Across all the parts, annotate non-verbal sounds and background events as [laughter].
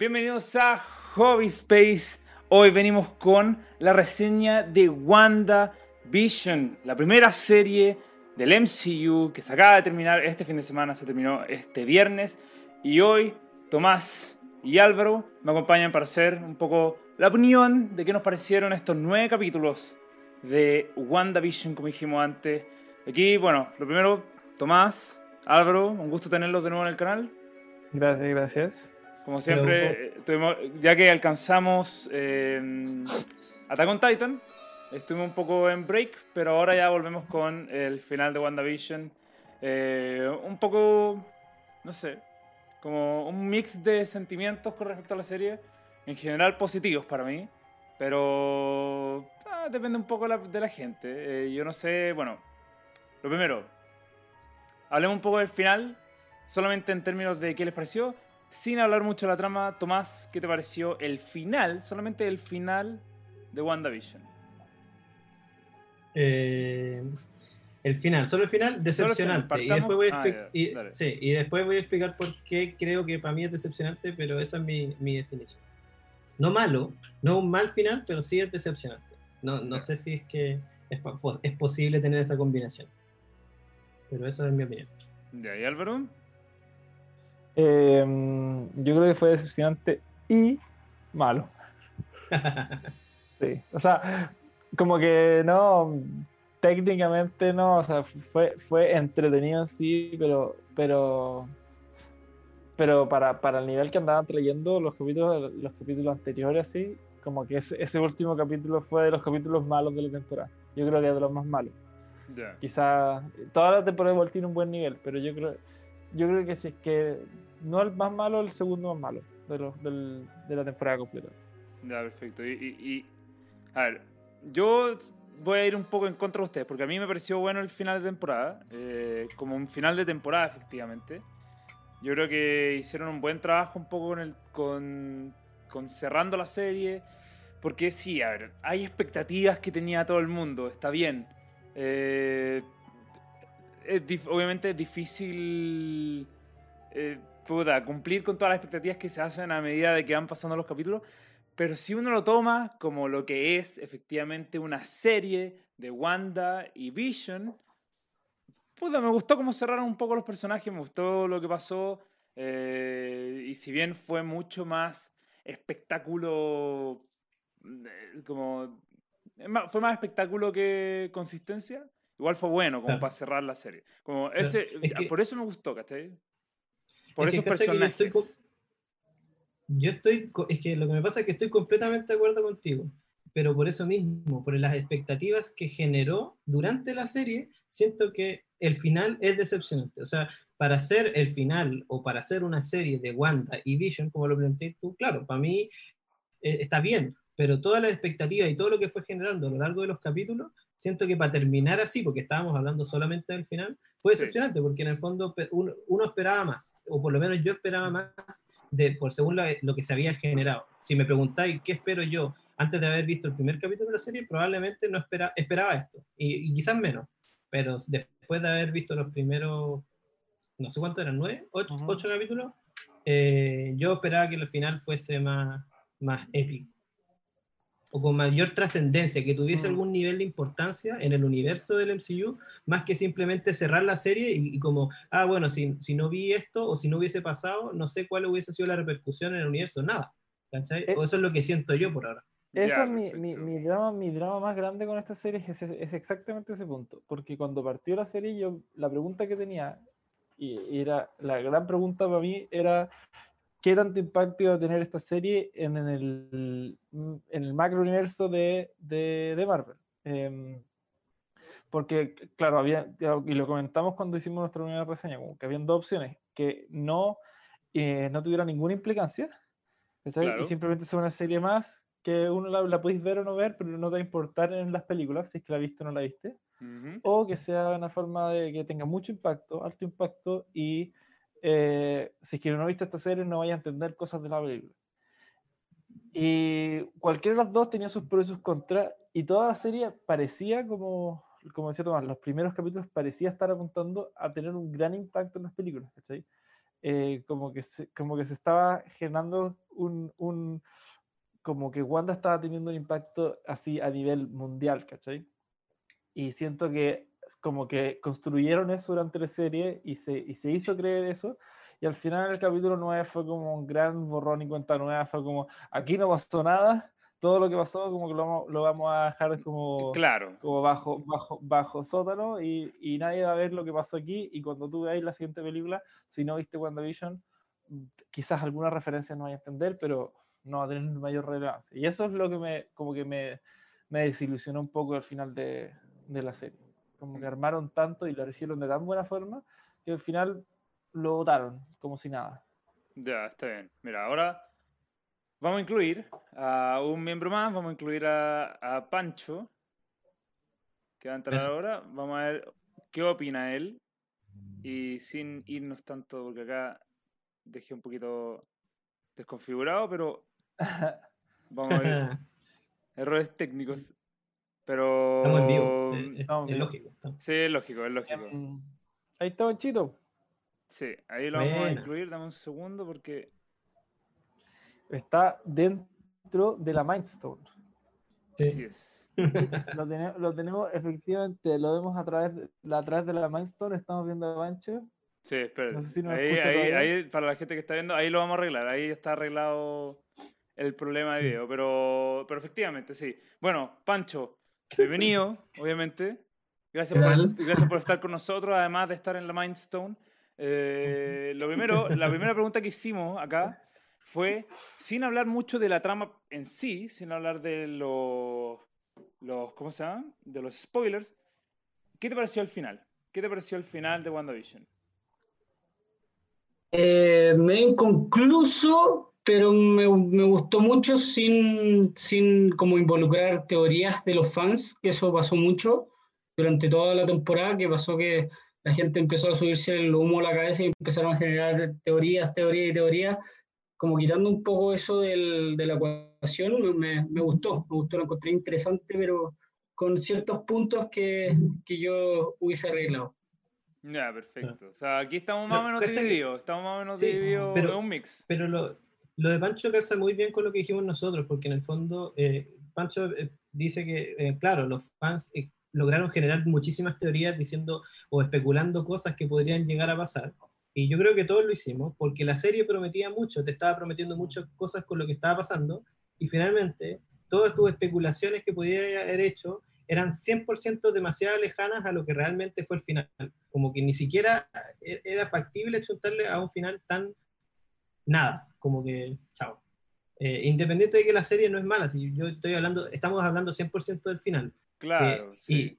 Bienvenidos a Hobby Space. Hoy venimos con la reseña de Wanda Vision, la primera serie del MCU que se acaba de terminar este fin de semana, se terminó este viernes. Y hoy Tomás y Álvaro me acompañan para hacer un poco la opinión de qué nos parecieron estos nueve capítulos de WandaVision, como dijimos antes. Aquí, bueno, lo primero, Tomás, Álvaro, un gusto tenerlos de nuevo en el canal. Gracias, gracias. Como siempre, eh, ya que alcanzamos eh, Attack on Titan, estuvimos un poco en break, pero ahora ya volvemos con el final de WandaVision. Eh, un poco, no sé, como un mix de sentimientos con respecto a la serie. En general positivos para mí, pero ah, depende un poco de la gente. Eh, yo no sé, bueno, lo primero, hablemos un poco del final, solamente en términos de qué les pareció, sin hablar mucho de la trama. Tomás, ¿qué te pareció el final, solamente el final de WandaVision? Eh, el final, solo el final, decepcionante. y, después voy a ah, y, después voy a explicar por qué creo que para mí es decepcionante, pero esa es mi, mi definición. No malo, no un mal final, pero sí es decepcionante. No, no sé si es que es, es, posible tener esa combinación. Pero eso es mi opinión. ¿De ahí, Álvaro? Em, yo creo que fue decepcionante y malo. [laughs] sí, o sea, como que no, técnicamente no, o sea, fue, fue entretenido sí, pero, pero, pero para, para el nivel que andaban trayendo los capítulos, los capítulos anteriores, sí, como que ese, ese, último capítulo fue de los capítulos malos de la temporada. Yo creo que es de los más malos. Quizá toda la temporada igual tiene un buen nivel, pero yo creo, yo creo que si es que no el más malo, el segundo más malo de, del, de la temporada completa. Ya, perfecto. Y, y, a ver, yo voy a ir un poco en contra de ustedes, porque a mí me pareció bueno el final de temporada, eh, como un final de temporada, efectivamente. Yo creo que hicieron un buen trabajo un poco con, el, con, con cerrando la serie, porque sí, a ver, hay expectativas que tenía todo el mundo, está bien. Eh, obviamente es difícil eh, cumplir con todas las expectativas que se hacen a medida de que van pasando los capítulos, pero si uno lo toma como lo que es efectivamente una serie de Wanda y Vision, puta, me gustó cómo cerraron un poco los personajes, me gustó lo que pasó, eh, y si bien fue mucho más espectáculo, eh, como fue más espectáculo que consistencia, igual fue bueno como para cerrar la serie. Como ese, por eso me gustó, ¿cachai? Por esos personajes. Yo estoy, es que lo que me pasa es que estoy completamente de acuerdo contigo, pero por eso mismo, por las expectativas que generó durante la serie, siento que el final es decepcionante. O sea, para hacer el final o para hacer una serie de Wanda y Vision, como lo planteé tú, claro, para mí eh, está bien, pero todas las expectativas y todo lo que fue generando a lo largo de los capítulos, siento que para terminar así, porque estábamos hablando solamente del final, fue decepcionante, porque en el fondo uno, uno, esperaba más, o por lo menos yo esperaba más de, por según lo, que se había generado. Si me preguntáis qué espero yo antes de haber visto el primer capítulo de la serie, probablemente no espera, esperaba esto, y, quizás menos, pero después de haber visto los primeros, no sé cuántos eran, nueve, ocho, ocho capítulos, eh, yo esperaba que el final fuese más, más épico o con mayor trascendencia, que tuviese mm. algún nivel de importancia en el universo del MCU, más que simplemente cerrar la serie y, como, ah, bueno, si, si, no vi esto o si no hubiese pasado, no sé cuál hubiese sido la repercusión en el universo, nada. ¿cachai? Eh, o eso es lo que siento yo por ahora. Ese es mi, mi, mi, drama, mi drama más grande con esta serie, es, es, exactamente ese punto, porque cuando partió la serie, yo la pregunta que tenía, y era la gran pregunta para mí, era qué tanto impacto iba a tener esta serie en, el, en el macro universo de, de, de Marvel. Em, porque, claro, había, y lo comentamos cuando hicimos nuestra primera reseña, como que habían dos opciones, que no, eh, no tuviera ninguna implicancia, y simplemente sea una serie más que uno la, la podéis ver o no ver, pero no te va a importar en las películas, si es que la viste o no la viste, o que sea una forma de que tenga mucho impacto, alto impacto, y eh, si es que no viste esta serie no vaya a entender cosas de la película. Y cualquiera de los dos tenía sus pros y sus contras, y toda la serie parecía, como, como decía Tomás, los primeros capítulos parecía estar apuntando a tener un gran impacto en las películas, eh, como, que se, como que se estaba generando un, un, como que Wanda estaba teniendo un impacto así a nivel mundial, ¿cachai? Y siento que como que construyeron eso durante la serie y se, y se hizo creer eso. Y al final el capítulo 9 fue como un gran borrón y cuenta nueva, fue como, aquí no pasó nada, todo lo que pasó como que lo, lo vamos a dejar como, claro. como bajo, bajo, bajo sótano y, y, nadie va a ver lo que pasó aquí y cuando tú veáis la siguiente película, si no viste WandaVision, quizás alguna referencia no vaya a entender, pero no va a tener mayor relevancia. Y eso es lo que me, como que me, me desilusionó un poco al final de, de la serie. Como que armaron tanto y lo hicieron de tan buena forma que al final lo votaron como si nada. Ya, está bien. Mira, ahora vamos a incluir a un miembro más, vamos a incluir a, a Pancho, que va a entrar ahora. Vamos a ver qué opina él. Y sin irnos tanto, porque acá dejé un poquito desconfigurado, pero [laughs] vamos a ver. [laughs] Errores técnicos. Pero. Estamos en vivo. Es, es, lógico. Sí, es lógico, es lógico. Em, ahí está Banchito. Sí, ahí lo vamos a incluir. Dame un segundo porque. Está dentro de la Mindstone. Sí. Así es. [laughs] Lo tenemos, lo tenemos, efectivamente, lo vemos a través, de, a través de la Mindstone. Estamos viendo a Bancho. Sí, espera. ahí, ahí, ahí, para la gente que está viendo, ahí lo vamos a arreglar. Ahí está arreglado el problema de video. Pero, pero efectivamente, sí. Bueno, Pancho, bienvenido, [laughs] obviamente. Gracias por, gracias por estar con nosotros, además de estar en la Mindstone. Eh, lo primero, la primera pregunta que hicimos acá fue, sin hablar mucho de la trama en sí, sin hablar de los, los ¿cómo se llama? De los spoilers, ¿qué te pareció el final? ¿Qué te pareció el final de WandaVision? Eh, me inconcluso, pero me, me, gustó mucho sin, sin como involucrar teorías de los fans, que eso pasó mucho durante toda la temporada, que pasó que la gente empezó a subirse el humo a la cabeza y empezaron a generar teorías, teorías y teorías, como quitando un poco eso del, de la ecuación, me, me, gustó, me gustó, lo encontré interesante, pero con ciertos puntos que, que yo hubiese arreglado. Ya, perfecto. O sea, aquí estamos más o menos divididos. Estamos más o menos divididos pero, un mix. Pero lo, lo, de Pancho calza muy bien con lo que dijimos nosotros, porque en el fondo eh, Pancho eh, dice que, eh, claro, los fans lograron generar muchísimas teorías diciendo o especulando cosas que podrían llegar a pasar. Y yo creo que todos lo hicimos, porque la serie prometía mucho, te estaba prometiendo muchas cosas con lo que estaba pasando, y finalmente todas tus especulaciones que podía haber hecho eran 100% demasiado lejanas a lo que realmente fue el final. Como que ni siquiera era factible chuntarle a un final tan nada, como que chao. Eh, independiente de que la serie no es mala, si yo estoy hablando, estamos hablando 100% del final. Claro, eh, sí.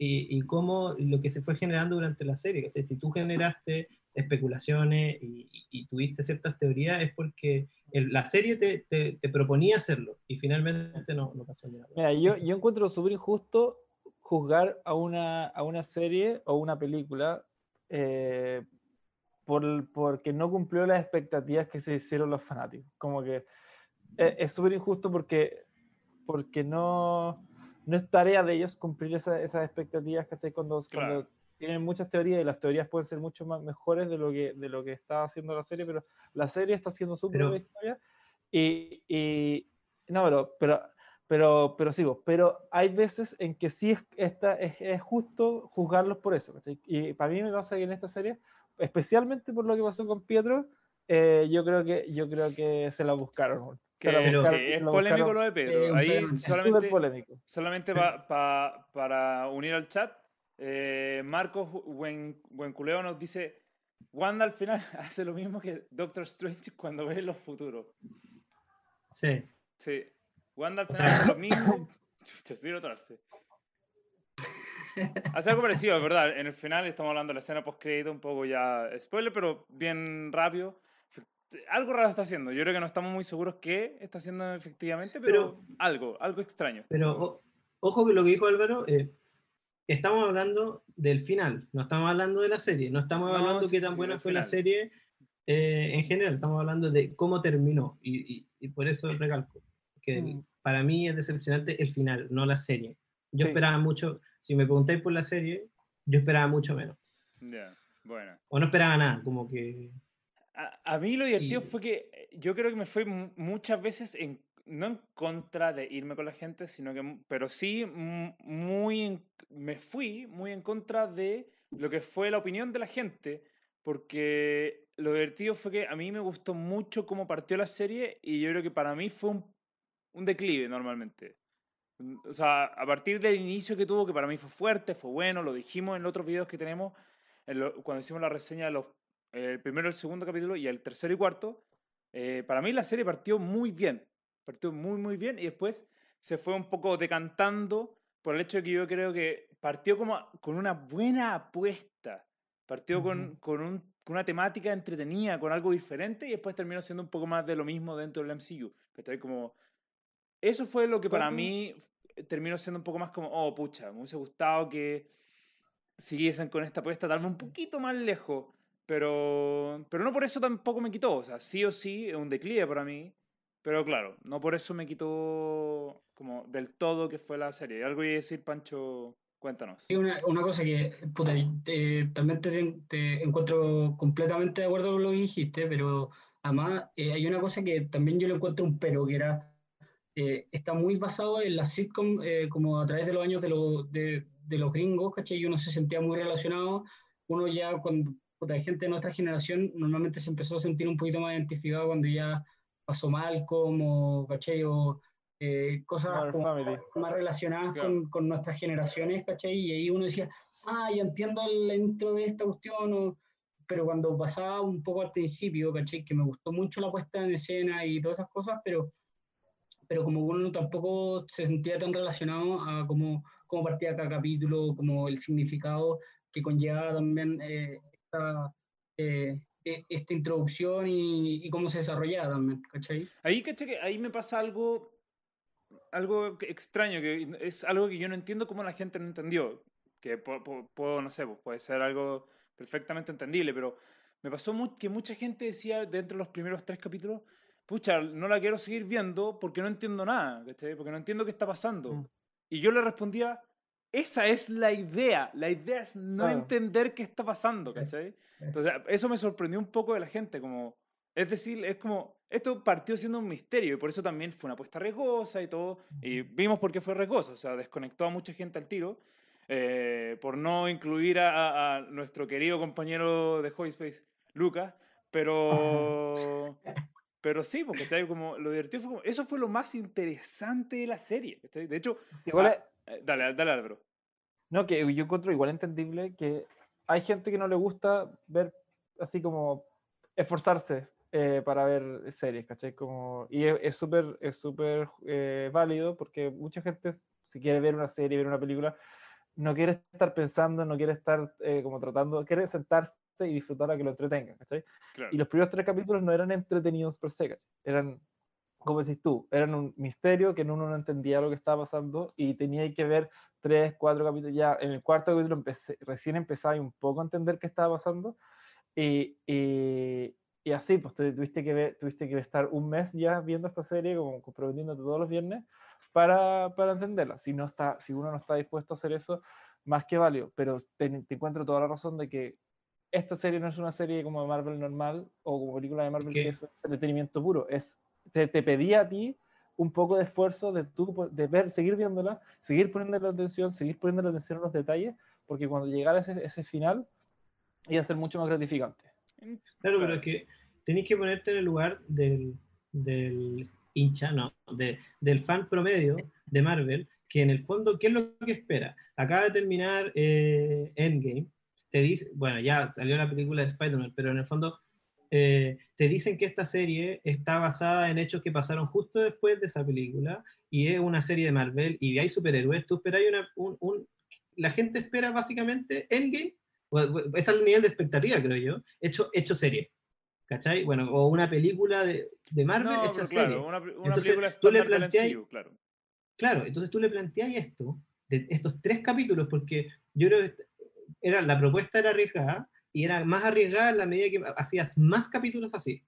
Y, y, cómo lo que se fue generando durante la serie. Si tú generaste especulaciones y, y, tuviste ciertas teorías, es porque la serie te, te, proponía hacerlo y finalmente no, no pasó nada. Mira, yo, yo encuentro súper injusto juzgar a una, a una serie o una película eh, por, porque no cumplió las expectativas que se hicieron los fanáticos. Como que eh, es súper injusto porque, porque no, no es tarea de ellos cumplir esa, esas expectativas, ¿cachai? Cuando, cuando tienen muchas teorías y las teorías pueden ser mucho más mejores de lo que, de lo que está haciendo la serie, pero la serie está haciendo su propia historia y, y, no, pero, pero, pero, pero sí, pero hay veces en que sí es, esta, es, es justo juzgarlos por eso, Y para mí me pasa que en esta serie, especialmente por lo que pasó con Pietro, eh, yo creo que yo creo que se la buscaron. Que es polémico lo de Pedro. Ahí solamente, solamente para unir al chat, eh, Marcos Buenculeo nos dice, Wanda al final [laughs] hace lo mismo que Doctor Strange cuando ve los futuros. Sí. Sí. Wanda al final hace lo mismo. [laughs] Chucha, sí. Hace algo parecido, es verdad. En el final estamos hablando de la escena post-crédito, un poco ya spoiler, pero bien rápido. Algo raro está haciendo. Yo creo que no estamos muy seguros qué está haciendo efectivamente, pero, algo, algo extraño. Pero ojo que lo que dijo Álvaro, eh, estamos hablando del final, no estamos hablando de la serie, no estamos hablando de qué tan buena fue la serie eh, en general, estamos hablando de cómo terminó y, y, por eso recalco que mm. para mí es decepcionante el final, no la serie. Yo esperaba mucho, si me preguntáis por la serie, yo esperaba mucho menos. bueno. O no esperaba nada, como que... A, mí lo divertido fue que eh, yo creo que me fue muchas veces en, no en contra de irme con la gente, sino que, pero sí muy, me fui muy en contra de lo que fue la opinión de la gente, porque lo divertido fue que a mí me gustó mucho cómo partió la serie y yo creo que para mí fue un, un declive normalmente. O sea, a partir del inicio que tuvo, que para mí fue fuerte, fue bueno, lo dijimos en los otros videos que tenemos, cuando hicimos la reseña de los, el primero, el segundo capítulo y el tercero y cuarto, eh, para mí la serie partió muy bien, partió muy, muy bien y después se fue un poco decantando por el hecho de que yo creo que partió como con una buena apuesta, partió con, con, un, con, una temática entretenida, con algo diferente y después terminó siendo un poco más de lo mismo dentro del MCU, que como... Eso fue lo que para mí terminó siendo un poco más como, oh, pucha, me hubiese gustado que siguiesen con esta apuesta, darme un poquito más lejos, pero, pero no por eso tampoco me quitó, o sea, sí o sí es un declive para mí, pero claro, no por eso me quitó como del todo que fue la serie. ¿Algo iba a decir, Pancho? Cuéntanos. Sí, una, una cosa que puta, también te, encuentro completamente de acuerdo con lo que dijiste, pero además eh, hay una cosa que también yo le encuentro un pero, que era, eh, está muy basado en la sitcom eh, como a través de los años de, de, de, los gringos, ¿cachai? Y uno se sentía muy relacionado, uno ya cuando puta, gente de nuestra generación normalmente se empezó a sentir un poquito más identificado cuando ya pasó mal, como, ¿cachai? O eh, cosas más relacionadas con, con, nuestras generaciones, ¿cachai? Y ahí uno decía, ah, ya entiendo el intro de esta cuestión, pero cuando pasaba un poco al principio, ¿cachai? Que me gustó mucho la puesta en escena y todas esas cosas, pero, pero como uno tampoco se sentía tan relacionado a cómo, cómo partía cada capítulo, como el significado que conlleva también eh, esta, eh, e, esta introducción y, cómo se desarrollaba también, ¿cachai? Ahí, ¿cachai? ahí me pasa algo, algo extraño, que es algo que yo no entiendo cómo la gente no entendió. Que puedo, no sé, pues, puede ser algo perfectamente entendible, pero me pasó que mucha gente decía dentro de los primeros tres capítulos, pucha, no la quiero seguir viendo porque no entiendo nada, ¿cachai? Porque no entiendo qué está pasando. Mm. Y yo le respondía, esa es la idea. La idea es no entender qué está pasando, ¿cachai? Entonces, eso me sorprendió un poco de la gente, como... Es decir, es como, esto partió siendo un misterio y por eso también fue una apuesta riesgosa y todo. Y vimos por qué fue riesgosa, o sea, desconectó a mucha gente al tiro eh, por no incluir a, nuestro querido compañero de Space, Lucas, pero... [laughs] [laughs] Pero sí, porque está como lo divertido fue como, eso fue lo más interesante de la serie. De hecho, igual, eh, dale, dale, Álvaro. No, que yo encuentro igual entendible que hay gente que no le gusta ver así como esforzarse eh, para ver series, ¿cachai? Como, y es súper es súper eh, válido porque mucha gente si quiere ver una serie, ver una película, no quiere estar pensando, no quiere estar como tratando, quiere sentarse y disfrutar a que lo entretenga, ¿cachai? Y los primeros tres capítulos no eran entretenidos per se, ¿cachai? Eran como decís tú, eran un misterio que uno no entendía lo que estaba pasando y tenía que ver tres, cuatro capítulos. Ya en el cuarto capítulo empecé, recién empezaba un poco a entender qué estaba pasando. Y, y, y así, pues tuviste que, ver, tuviste que estar un mes ya viendo esta serie, como comprometiéndote todos los viernes, para, para entenderla. Si, no está, si uno no está dispuesto a hacer eso, más que válido. Pero te, te encuentro toda la razón de que esta serie no es una serie como de Marvel normal o como película de Marvel que es entretenimiento puro. Es te, pedía a ti un poco de esfuerzo de, tú, de ver, seguir viéndola, seguir poniéndole atención, seguir poniéndole atención a los detalles, porque cuando llegara ese, ese final iba a ser mucho más gratificante. Claro, pero es que tenéis que ponerte en el lugar del, del hincha, no, de, del fan promedio de Marvel, que en el fondo, ¿qué es lo que espera? Acaba de terminar eh, Endgame, te dice, bueno, ya salió la película de Spider-Man, pero en el fondo eh, te dicen que esta serie está basada en hechos que pasaron justo después de esa película y es una serie de Marvel y hay superhéroes. Tú esperas una, un, la gente espera básicamente Endgame, es el nivel de expectativa, creo yo, hecho, hecho serie. ¿Cachai? Bueno, o una película de, de Marvel hecha serie. Una, una entonces, tú le planteas, claro. claro, entonces tú le planteas esto, de estos tres capítulos, porque yo creo que era, la propuesta era arriesgada, y era más arriesgada en la medida que hacías más capítulos así.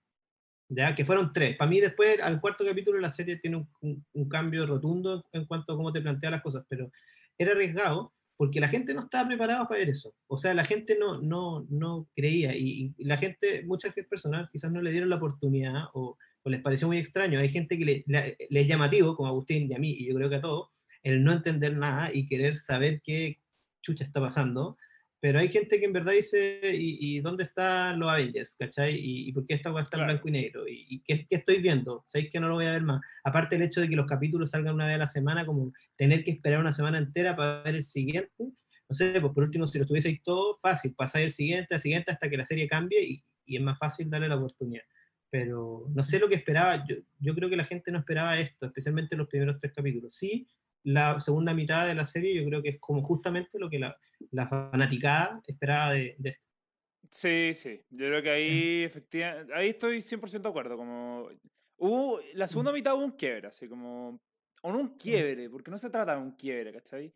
Ya que fueron tres. Para mí después, al cuarto capítulo, la serie tiene un, un, cambio rotundo en cuanto a cómo te plantea las cosas, pero era arriesgado porque la gente no estaba preparada para ver eso. O sea, la gente no, no, no creía y, la gente, muchas personas quizás no le dieron la oportunidad o, les pareció muy extraño. Hay gente que le, le, es llamativo, como Agustín y a mí, y yo creo que a todos, el no entender nada y querer saber qué chucha está pasando pero hay gente que en verdad dice, ¿y, dónde están los Avengers? ¿Cachai? ¿Y, por qué esta cosa está en blanco y negro? ¿Y, qué, estoy viendo? ¿Sabéis que no lo voy a ver más? Aparte el hecho de que los capítulos salgan una vez a la semana, como tener que esperar una semana entera para ver el siguiente. No sé, pues por último, si lo tuvieseis todo, fácil, pasar el siguiente, al siguiente hasta que la serie cambie y, es más fácil darle la oportunidad. Pero no sé lo que esperaba, yo, yo creo que la gente no esperaba esto, especialmente los primeros tres capítulos. Sí, la segunda mitad de la serie yo creo que es como justamente lo que la, la fanaticada esperaba de, de esto. Sí, sí, yo creo que ahí efectivamente, ahí estoy 100% de acuerdo, como hubo, la segunda mitad hubo un quiebre, así como, o no un quiebre, porque no se trata de un quiebre, ¿cachai?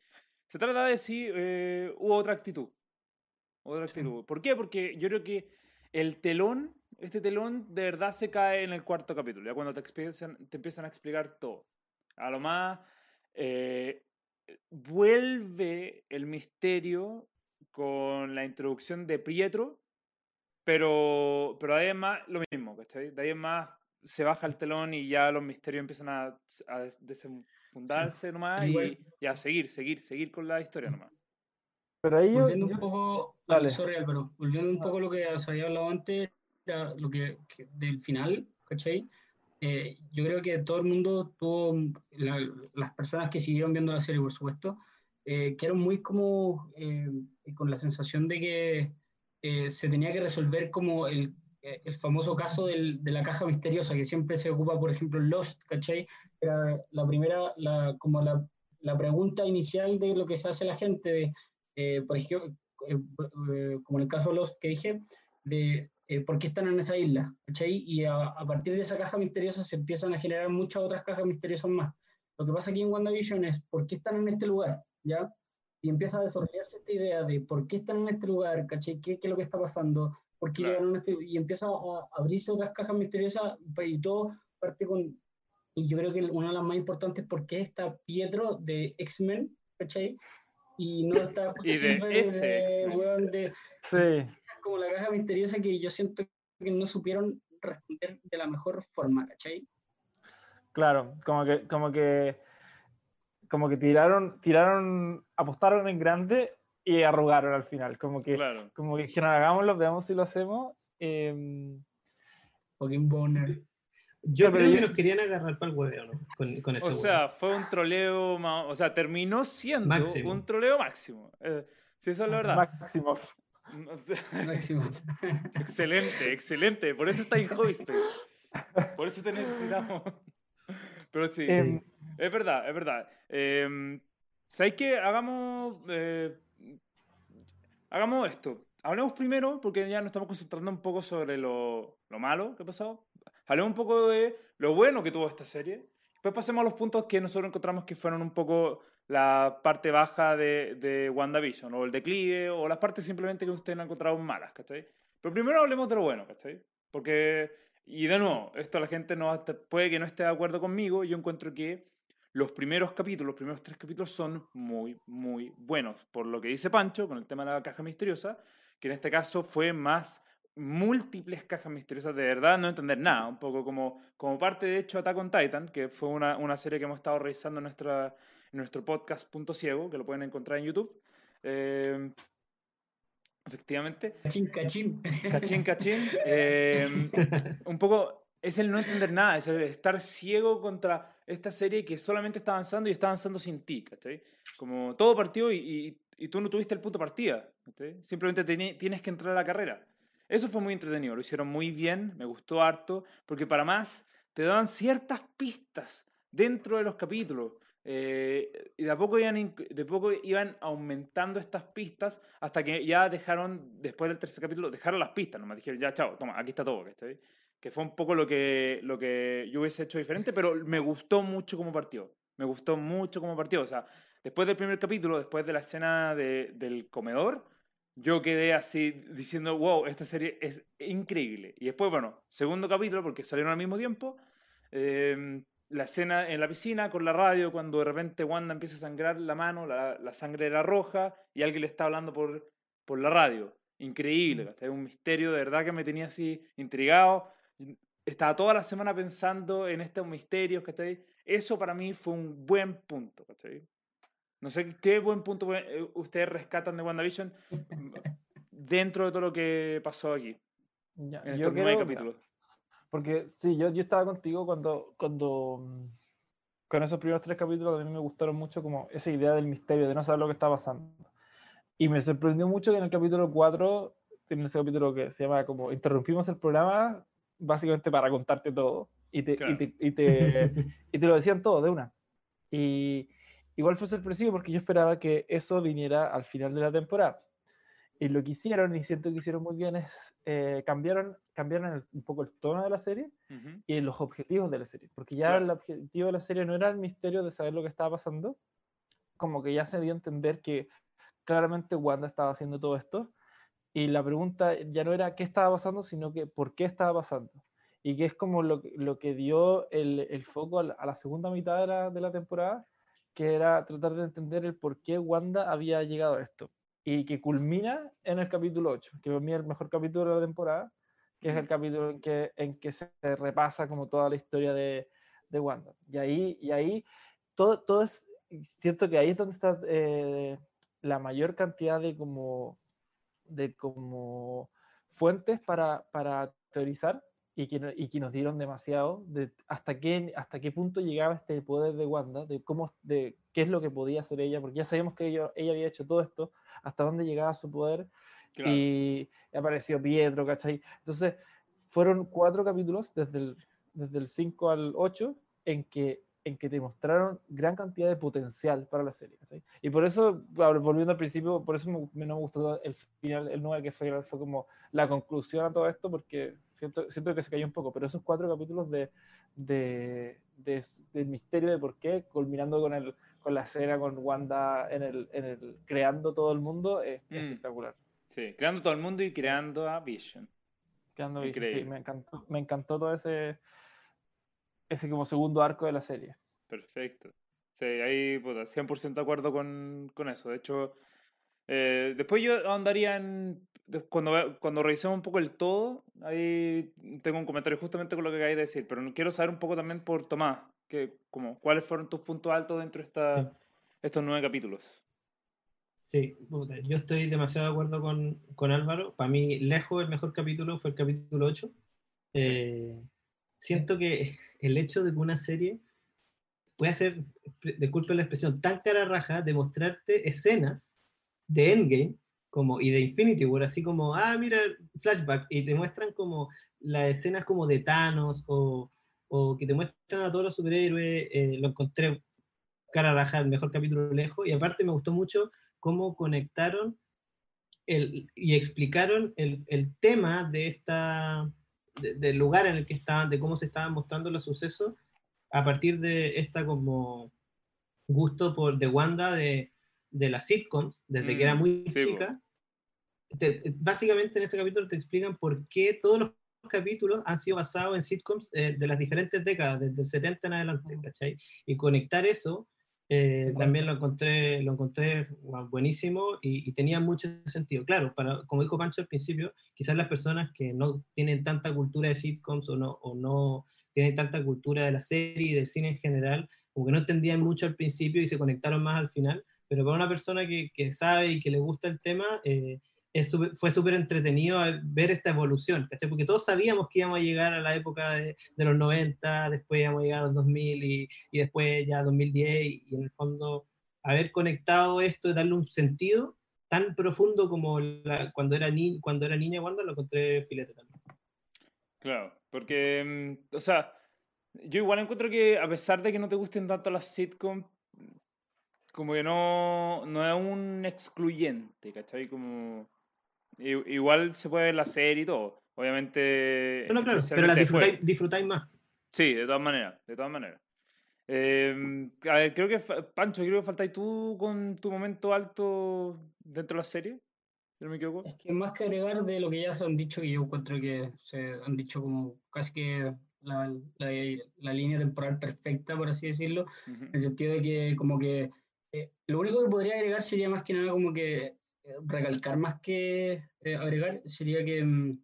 Se trata de si eh, hubo otra actitud, otra actitud. ¿Por qué? Porque yo creo que el telón, este telón de verdad se cae en el cuarto capítulo, ya cuando te, empiezan, te empiezan a explicar todo. A lo más eh, vuelve el misterio con la introducción de Pietro, pero, pero ahí es más lo mismo, De ahí en más se baja el telón y ya los misterios empiezan a, a desenfundarse nomás y, a seguir, seguir, seguir con la historia nomás. Pero ahí volviendo un poco, Dale. sorry volviendo un poco lo que se había hablado antes, lo que, que del final, ¿cachai? Eh, yo creo que todo el mundo tuvo, las personas que siguieron viendo la serie, por supuesto, eh, quedaron muy como eh, con la sensación de que se tenía que resolver como el, el famoso caso del, de la caja misteriosa, que siempre se ocupa, por ejemplo, Lost, ¿cachai? Era la primera, la, como la, la pregunta inicial de lo que se hace la gente, de, por ejemplo, como en el caso Lost que dije, de eh, por qué están en esa isla, ¿cachai? Y a, partir de esa caja misteriosa se empiezan a generar muchas otras cajas misteriosas más. Lo que pasa aquí en WandaVision es por qué están en este lugar, ¿ya? Y empieza a desarrollarse esta idea de por qué están en este lugar, ¿cachai? ¿Qué, qué es lo que está pasando? ¿Por qué llegaron a este Y empieza a abrirse otras cajas misteriosas pues, y todo parte con... Y yo creo que una de las más importantes es por qué está Pietro de X-Men, ¿cachai? Y no [laughs] está... y de ese de, Sí como la caja misteriosa que yo siento que no supieron responder de la mejor forma, ¿cachai? Claro, como que, como que, como que tiraron, tiraron, apostaron en grande y arrugaron al final. Como que, como que dijeron, hagámoslo, veamos si lo hacemos. Eh, Fucking boner. Yo creo que los querían agarrar para el huevo, ¿no? Con, con ese o sea, fue un troleo, o sea, terminó siendo un troleo máximo. Eh, si eso es la verdad. Máximo. [laughs] excelente, excelente. Por eso está en Hobbiespace. Por eso te necesitamos. Pero sí, em, es verdad, es verdad. Eh, ¿Sabéis qué? Hagamos, eh, hagamos esto. Hablemos primero, porque ya nos estamos concentrando un poco sobre lo, lo malo que ha pasado. Hablemos un poco de lo bueno que tuvo esta serie. Después pasemos a los puntos que nosotros encontramos que fueron un poco la parte baja de, de WandaVision, o el declive, o las partes simplemente que ustedes han encontrado malas, ¿cachai? Pero primero hablemos de lo bueno, ¿cachai? Porque, y de nuevo, esto la gente no puede que no esté de acuerdo conmigo, yo encuentro que los primeros capítulos, los primeros tres capítulos son muy, muy buenos. Por lo que dice Pancho, con el tema de la caja misteriosa, que en este caso fue más múltiples cajas misteriosas de verdad, no entender nada, un poco como, como parte de hecho Attack on Titan, que fue una, una serie que hemos estado revisando nuestra nuestro podcast Punto Ciego, que lo pueden encontrar en YouTube. Eh, efectivamente. Cachín, cachín. Cachín, cachín. [laughs] Eh, un poco es el no entender nada, es el estar ciego contra esta serie que solamente está avanzando y está avanzando sin ti, ¿cachai? Como todo partió y, y, tú no tuviste el punto partida, Simplemente tienes que entrar a la carrera. Eso fue muy entretenido, lo hicieron muy bien, me gustó harto, porque para más te daban ciertas pistas dentro de los capítulos. Eh, y de a, poco iban, de poco iban aumentando estas pistas hasta que ya dejaron, después del tercer capítulo, dejaron las pistas, nomás dijeron, ya, chao, toma, aquí está todo, ¿cachai? Que fue un poco lo que, lo que yo hubiese hecho diferente, pero me gustó mucho como partió. Me gustó mucho como partió. O sea, después del primer capítulo, después de la escena de, del comedor, yo quedé así diciendo, wow, esta serie es increíble. Y después, bueno, segundo capítulo, porque salieron al mismo tiempo, eh, la escena en la piscina con la radio, cuando de repente Wanda empieza a sangrar la mano, la, la sangre era roja, y alguien le está hablando por, por la radio. Increíble, ¿cachai? Un misterio de verdad que me tenía así intrigado. Estaba toda la semana pensando en estos misterios, ¿cachai? Eso para mí fue un buen punto, ¿cachai? No sé qué buen punto eh, ustedes rescatan de WandaVision [laughs] dentro de todo lo que pasó aquí. Ya, en estos nueve capítulos. Porque sí, yo, yo estaba contigo cuando, cuando mm, con esos primeros tres capítulos a mí me gustaron mucho como esa idea del misterio, de no saber lo que está pasando. Y me sorprendió mucho que en el capítulo 4, en ese capítulo que se llama como interrumpimos el programa, básicamente para contarte todo. Y te, y Claro. te, y te, [laughs] y te lo decían todo de una. Y igual fue sorpresivo porque yo esperaba que eso viniera al final de la temporada. Y lo que hicieron, y siento que hicieron muy bien, es eh, cambiaron, cambiaron el- un poco el tono de la serie y los objetivos de la serie. Porque ya Claro. el objetivo de la serie no era el misterio de saber lo que estaba pasando, como que ya se dio a entender que claramente Wanda estaba haciendo todo esto. Y la pregunta ya no era qué estaba pasando, sino que por qué estaba pasando. Y que es como lo, que- lo que dio el, el foco a la, a la segunda mitad de la, de la temporada, que era tratar de entender el por qué Wanda había llegado a esto. Y que culmina en el capítulo 8, que para mí es el mejor capítulo de la temporada, que es el capítulo en que, en que se repasa como toda la historia de, de Wanda. Y ahí, y ahí todo, todo es, siento que ahí es donde está eh, la mayor cantidad de como, de como fuentes para, para teorizar y que, y que nos dieron demasiado de hasta qué, hasta qué punto llegaba este poder de Wanda, de cómo, de qué es lo que podía hacer ella, porque ya sabíamos que ella, ella había hecho todo esto, hasta dónde llegaba su poder, Claro. y apareció Pietro, ¿cachai? Entonces, fueron cuatro capítulos, desde el, desde el 5 al 8, en que, en que te mostraron gran cantidad de potencial para la serie, ¿cachai? Y por eso, volviendo al principio, por eso me, me- no me gustó el final, el 9, que fue, fue como la conclusión a todo esto, porque siento, siento que se cayó un poco, pero esos cuatro capítulos de, de, de- del misterio de por qué, culminando con, el, con la escena con Wanda en el, en el, creando todo el mundo, es Mm. espectacular. Sí, creando todo el mundo y creando a Vision. Quedando Vision, sí, me encantó, me encantó todo ese, ese como segundo arco de la serie. Perfecto. Sí, ahí, puta, 100% de acuerdo con, con eso. De hecho, eh, después yo ahondaría en. Cuando, cuando revisemos un poco el todo, ahí tengo un comentario justamente con lo que acabáis de decir, pero quiero saber un poco también por Tomás, que, como, ¿cuáles fueron tus puntos altos dentro de esta, estos nueve capítulos? Sí, yo estoy demasiado de acuerdo con, con Álvaro. Para mí, lejos, el mejor capítulo fue el capítulo 8. Eh, siento que [laughs] el hecho de que una serie pueda ser, disculpen la expresión, tan cara raja de mostrarte escenas de Endgame como, y de Infinity War, así como, ah, mira, flashback, y te muestran como las escenas como de Thanos o, o que te muestran a todos los superhéroes, eh, lo encontré cara raja, el mejor capítulo lejos, y aparte me gustó mucho cómo conectaron el, y explicaron el, el tema de esta, de- del lugar en el que estaban, de cómo se estaban mostrando los sucesos, a partir de esta como gusto por, de Wanda de, de las sitcoms, desde que era Mm, muy sí, chica. Te- básicamente en este capítulo te explican por qué todos los capítulos han sido basados en sitcoms eh, de las diferentes décadas, desde el 70 en adelante, ¿cachai? Y conectar eso eh, también lo encontré, lo encontré buenísimo y, y tenía mucho sentido. Claro, para, como dijo Pancho al principio, quizás las personas que no tienen tanta cultura de sitcoms o no, o no tienen tanta cultura de la serie y del cine en general, como que no entendían mucho al principio y se conectaron más al final, pero para una persona que, que sabe y que le gusta el tema, eh, es súper- fue súper entretenido eh, ver esta evolución, ¿cachai? Porque todos sabíamos que íbamos a llegar a la época de, de los 90, después íbamos a llegar a los 2000 y, y después ya a 2010 y, y en el fondo haber conectado esto y darle un sentido tan profundo como la- cuando, era ni, cuando era niña, cuando lo encontré filete también. Claro, porque, mm, o sea, yo igual encuentro que a pesar de que no te gusten tanto las sitcoms, como que no, no es un excluyente, ¿cachai? Como, igual se puede ver la serie y todo, obviamente. No, no, claro, pero la disfrutáis, disfrutáis más. Sí, de todas maneras, de todas maneras. Eh, a ver, creo que, Pancho, creo que faltáis tú con tu momento alto dentro de la serie, si no me equivoco. Es que más que agregar de lo que ya se han dicho, que yo encuentro que se han dicho como casi que la, la, línea temporal perfecta, por así decirlo, en el sentido de que como que eh, lo único que podría agregar sería más que nada como que eh, recalcar más que eh, agregar, sería que mm,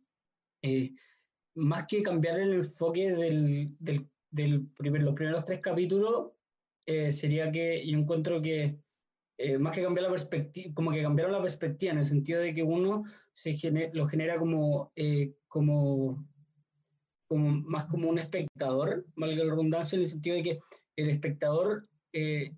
más que cambiar el enfoque del, del, del primer, los primeros tres capítulos, sería que yo encuentro que más que cambiar la perspectiva, como que cambiaron la perspectiva en el sentido de que uno se lo genera como, como como, más como un espectador, valga la redundancia, en el sentido de que el espectador, eh, eh,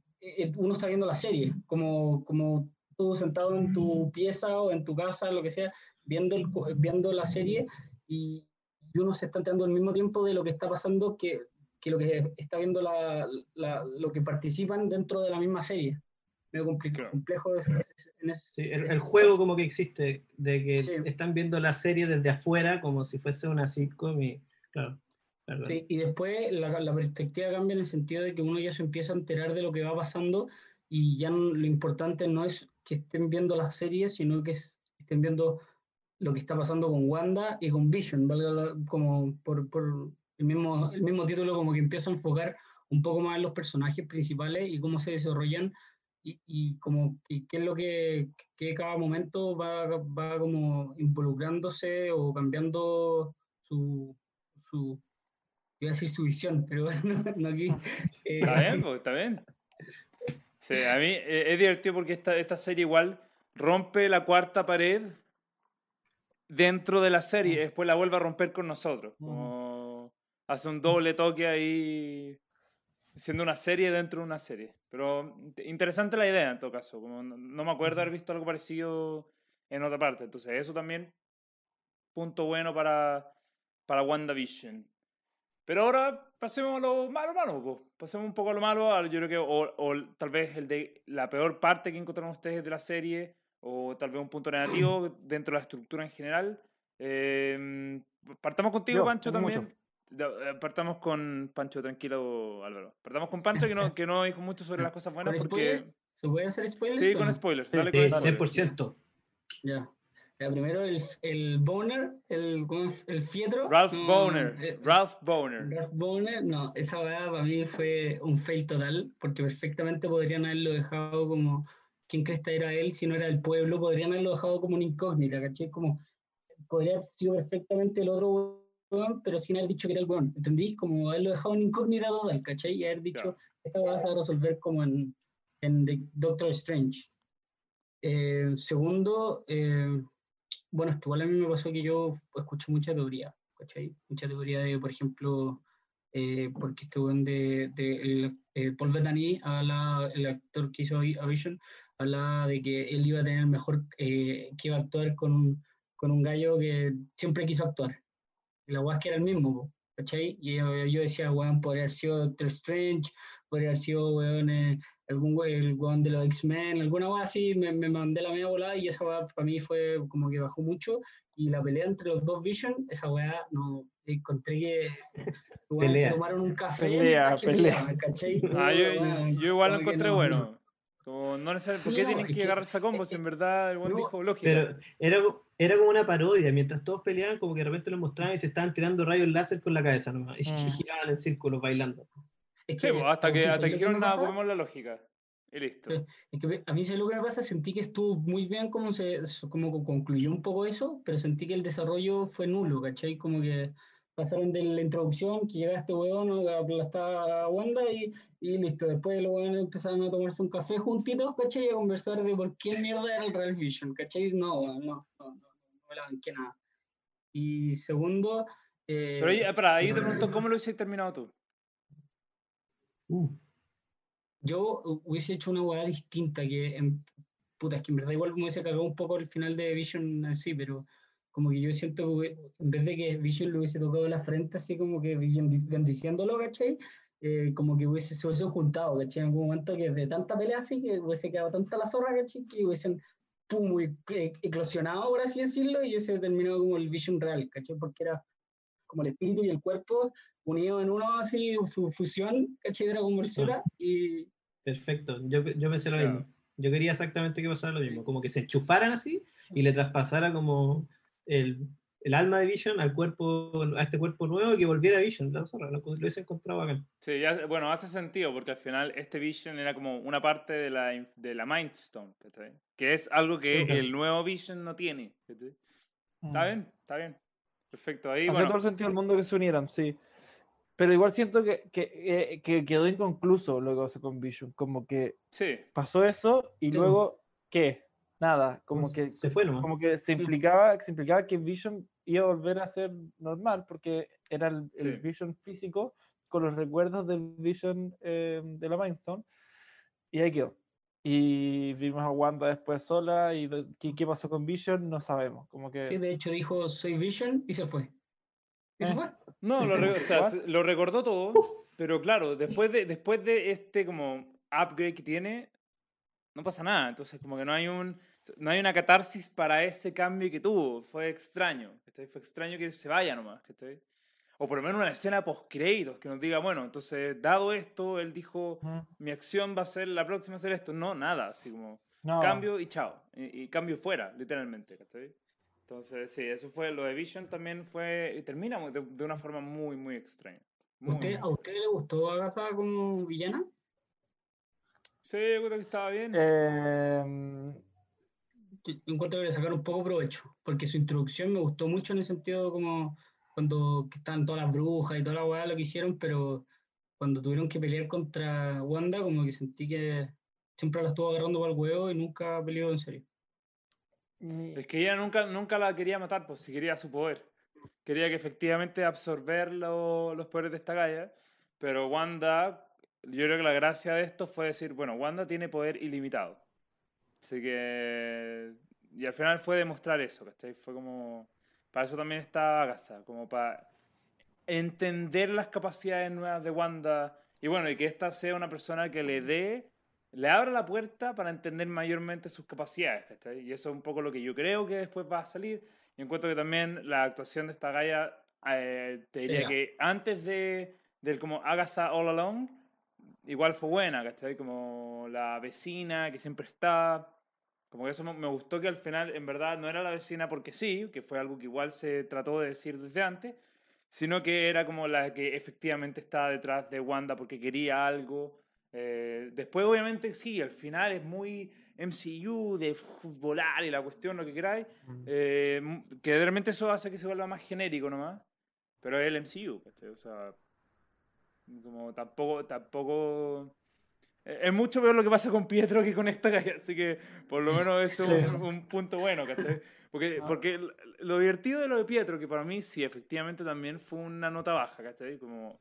uno está viendo la serie, como, como tú sentado en tu pieza o en tu casa, lo que sea, viendo, el, viendo la serie y, uno se está enterando al mismo tiempo de lo que está pasando que, que lo que está viendo la, la, lo que participan dentro de la misma serie. Medio complejo, complejo en ese, el, juego como que existe, de que están viendo la serie desde afuera como si fuese una sitcom y Claro. Y después la, la, perspectiva cambia en el sentido de que uno ya se empieza a enterar de lo que va pasando y ya lo importante no es que estén viendo las series, sino que estén viendo lo que está pasando con Wanda y con Vision, como por, por, el, mismo, el mismo título como que empieza a enfocar un poco más en los personajes principales y cómo se desarrollan y, y como y qué es lo que, que cada momento va, va como involucrándose o cambiando su, su, iba a decir su visión, [laughs] pero no, no aquí. Eh, está bien, pues, está bien. Sí, a mí eh, es divertido porque esta, esta serie igual rompe la cuarta pared dentro de la serie, y mm. después la vuelve a romper con nosotros. Mm. Como hace un doble toque ahí, siendo una serie dentro de una serie. Pero interesante la idea en todo caso. Como no, no me acuerdo haber visto algo parecido en otra parte. Entonces, eso también, punto bueno para, para WandaVision. Pero ahora pasemos a lo malo, malo, pasemos un poco a lo malo, yo creo que, o, tal vez el de la peor parte que encontraron ustedes de la serie, o tal vez un punto negativo [clears throat] dentro de la estructura en general. Em, partamos contigo, Pancho, también. Eh, partamos con Pancho, tranquilo, Álvaro. Partamos con Pancho, que no, que no dijo mucho sobre las cosas buenas. porque... ¿Se puede hacer spoilers? Sí, con spoilers. Dale con spoilers. 100%. Ya primero el, el Boner, el, el Fietro. Ralph Boner. Eh, Ralph Boner. Ralph Boner, no, esa verdad para mí fue un fail total, porque perfectamente podrían haberlo dejado como. ¿Quién crees que era él si no era el pueblo? Podrían haberlo dejado como una incógnita, ¿cachai? Como. Podría haber sido perfectamente el otro weón, pero sin haber dicho que era el weón, ¿entendís? Como haberlo dejado en incógnita total, ¿cachai? Y haber dicho, esta va a resolver como en, en The Doctor Strange. Eh, segundo, eh, bueno, igual a mí me pasó que yo escucho mucha teoría, ¿cachai? Mucha teoría de, por ejemplo, eh, porque este de, de el, eh, Paul Bettany, habla, el actor que hizo a Vision, habla de que él iba a tener mejor, eh, que iba a actuar con, con un gallo que siempre quiso actuar. Y la es que era el mismo, ¿cachai? Y yo, decía, weón, podría haber sido Doctor Strange, podría haber sido, weón, eh, algún el weón de los X-Men, alguna weá así, me, me, mandé la media volada y esa weá para mí fue como que bajó mucho. Y la pelea entre los dos Vision, esa weá, no, encontré que [laughs] se tomaron un café. Pelea, pelea. Ah, yo, yo, igual lo encontré bueno. Como no necesariamente, ¿por qué tienen que agarrar esa combo si en verdad el buen dijo lógico? Pero era, era como una parodia, mientras todos peleaban, como que de repente lo mostraban y se estaban tirando rayos láser con la cabeza nomás, y, mm. giraban en círculos bailando. Es que, sí, pues, hasta que, hasta que dijeron nada, ponemos la lógica. Y listo. Es que a mí lo que me pasa, sentí que estuvo muy bien como se como concluyó un poco eso, pero sentí que el desarrollo fue nulo, ¿cachai? Como que pasaron de la introducción, que llega este huevón, aplastar a Wanda y, y listo. Después los huevones empezaron a tomarse un café juntitos, ¿cachai? Y a conversar de por qué mierda era el Real Vision, ¿cachai? No, no, no, no, no, me la banqué nada. Y segundo... Eh, Pero espera, ahí te [clears throat] pregunto, ¿cómo lo hubiese terminado tú? Uh. Yo hubiese hecho una hueá distinta que, en, puta, es que en verdad igual me hubiese cagado un poco el final de Vision así, pero como que yo siento que en vez de que Vision le hubiese tocado la frente así como que bendiciéndolo, ¿cachai? Eh, como que hubiese, se juntado, ¿cachai? En algún momento que de tanta pelea así, que hubiese quedado tanta la zorra, ¿cachai? Que hubiesen, pum, eclosionado, por así decirlo, y hubiese terminado como el Vision real, ¿cachai? Porque era como el espíritu y el cuerpo unidos en uno, así, su fusión, ¿cachai? Era como ah. y... Perfecto, yo, yo pensé lo mismo. Yo quería exactamente que pasara lo mismo, como que se enchufaran así y le traspasara como el, el alma de Vision al cuerpo, a este cuerpo nuevo que volviera a Vision. La zorra, lo, lo hubiese encontrado acá. Sí, ya- bueno, hace sentido porque al final este Vision era como una parte de la, de la Mind Stone. Que es algo que Ujú. el nuevo Vision no tiene. Está Mm. bien, está bien. Perfecto. Ahí, Hace bueno, todo el sentido del mundo que se unieran, sí. Pero igual siento que, que, eh, que quedó inconcluso lo que pasó con Vision. Como que sí. pasó eso y Sí. luego, ¿qué? Nada. Como Se- que, se fue nomás. como que se Mm. implicaba, se implicaba que Vision iba a volver a ser normal porque era el, el Sí. Vision físico con los recuerdos del Vision eh, de la Mindstone. Y ahí quedó. Y vimos a Wanda después sola y qué, qué pasó con Vision no sabemos. Como que... Sí, de hecho dijo soy Vision y se fue. Y se Eh. fue. No, lo, re- o [laughs] sea, What? se- lo recordó todo, pero claro, después de, después de este como upgrade que tiene, no pasa nada. Entonces, como que no hay un no hay una catarsis para ese cambio que tuvo. Fue extraño. ¿cachai? Fue extraño que se vaya nomás. ¿cachai? O por lo menos una escena post créditos que nos diga, bueno, entonces, dado esto, él dijo, mi acción va a ser, la próxima a ser esto. No, nada, así como No. cambio y chao. Y, y cambio fuera, literalmente, ¿cachai? Entonces, sí, eso fue, lo de Vision también fue, y termina de, de una forma muy, muy extraña. Muy, ¿Usted, ¿A usted le gustó Agatha como villana? Sí, yo creo que estaba bien. Em, Yo encuentro que le sacaron un poco provecho, porque su introducción me gustó mucho en el sentido como cuando estaban todas las brujas y toda la weá lo que hicieron, pero cuando tuvieron que pelear contra Wanda, como que sentí que siempre la estuvo agarrando para el huevo y nunca peleó en serio. Es que ella nunca, nunca la quería matar, pues si quería su poder. Quería que efectivamente absorber lo- los poderes de esta galla, pero Wanda, yo creo que la gracia de esto fue decir, bueno, Wanda tiene poder ilimitado. Así que... Y al final fue demostrar eso, ¿cachai? Fue como... Para eso también está Agatha, como para entender las capacidades nuevas de Wanda. Y bueno, y que esta sea una persona que le dé, le abra la puerta para entender mayormente sus capacidades, ¿cachai? Y eso es un poco lo que yo creo que después va a salir. Y encuentro que también la actuación de esta galla, eh, te diría que antes de, del como Agatha All Along, igual fue buena, ¿cachai? Como la vecina que siempre está. Como que eso me gustó que al final, en verdad, no era la vecina porque sí, que fue algo que igual se trató de decir desde antes, sino que era como la que efectivamente estaba detrás de Wanda porque quería algo. Eh, después, obviamente, sí, al final es muy MCU, de volar y la cuestión, lo que queráis, eh, que realmente eso hace que se vuelva más genérico nomás, pero es el MCU. O sea, como tampoco, tampoco... eh, Es mucho peor lo que pasa con Pietro que con esta galla, así que por lo menos Sí. es un, un punto bueno, ¿cachai? Porque, Ah. porque lo divertido de lo de Pietro, que para mí sí, efectivamente también fue una nota baja, ¿cachai? Como,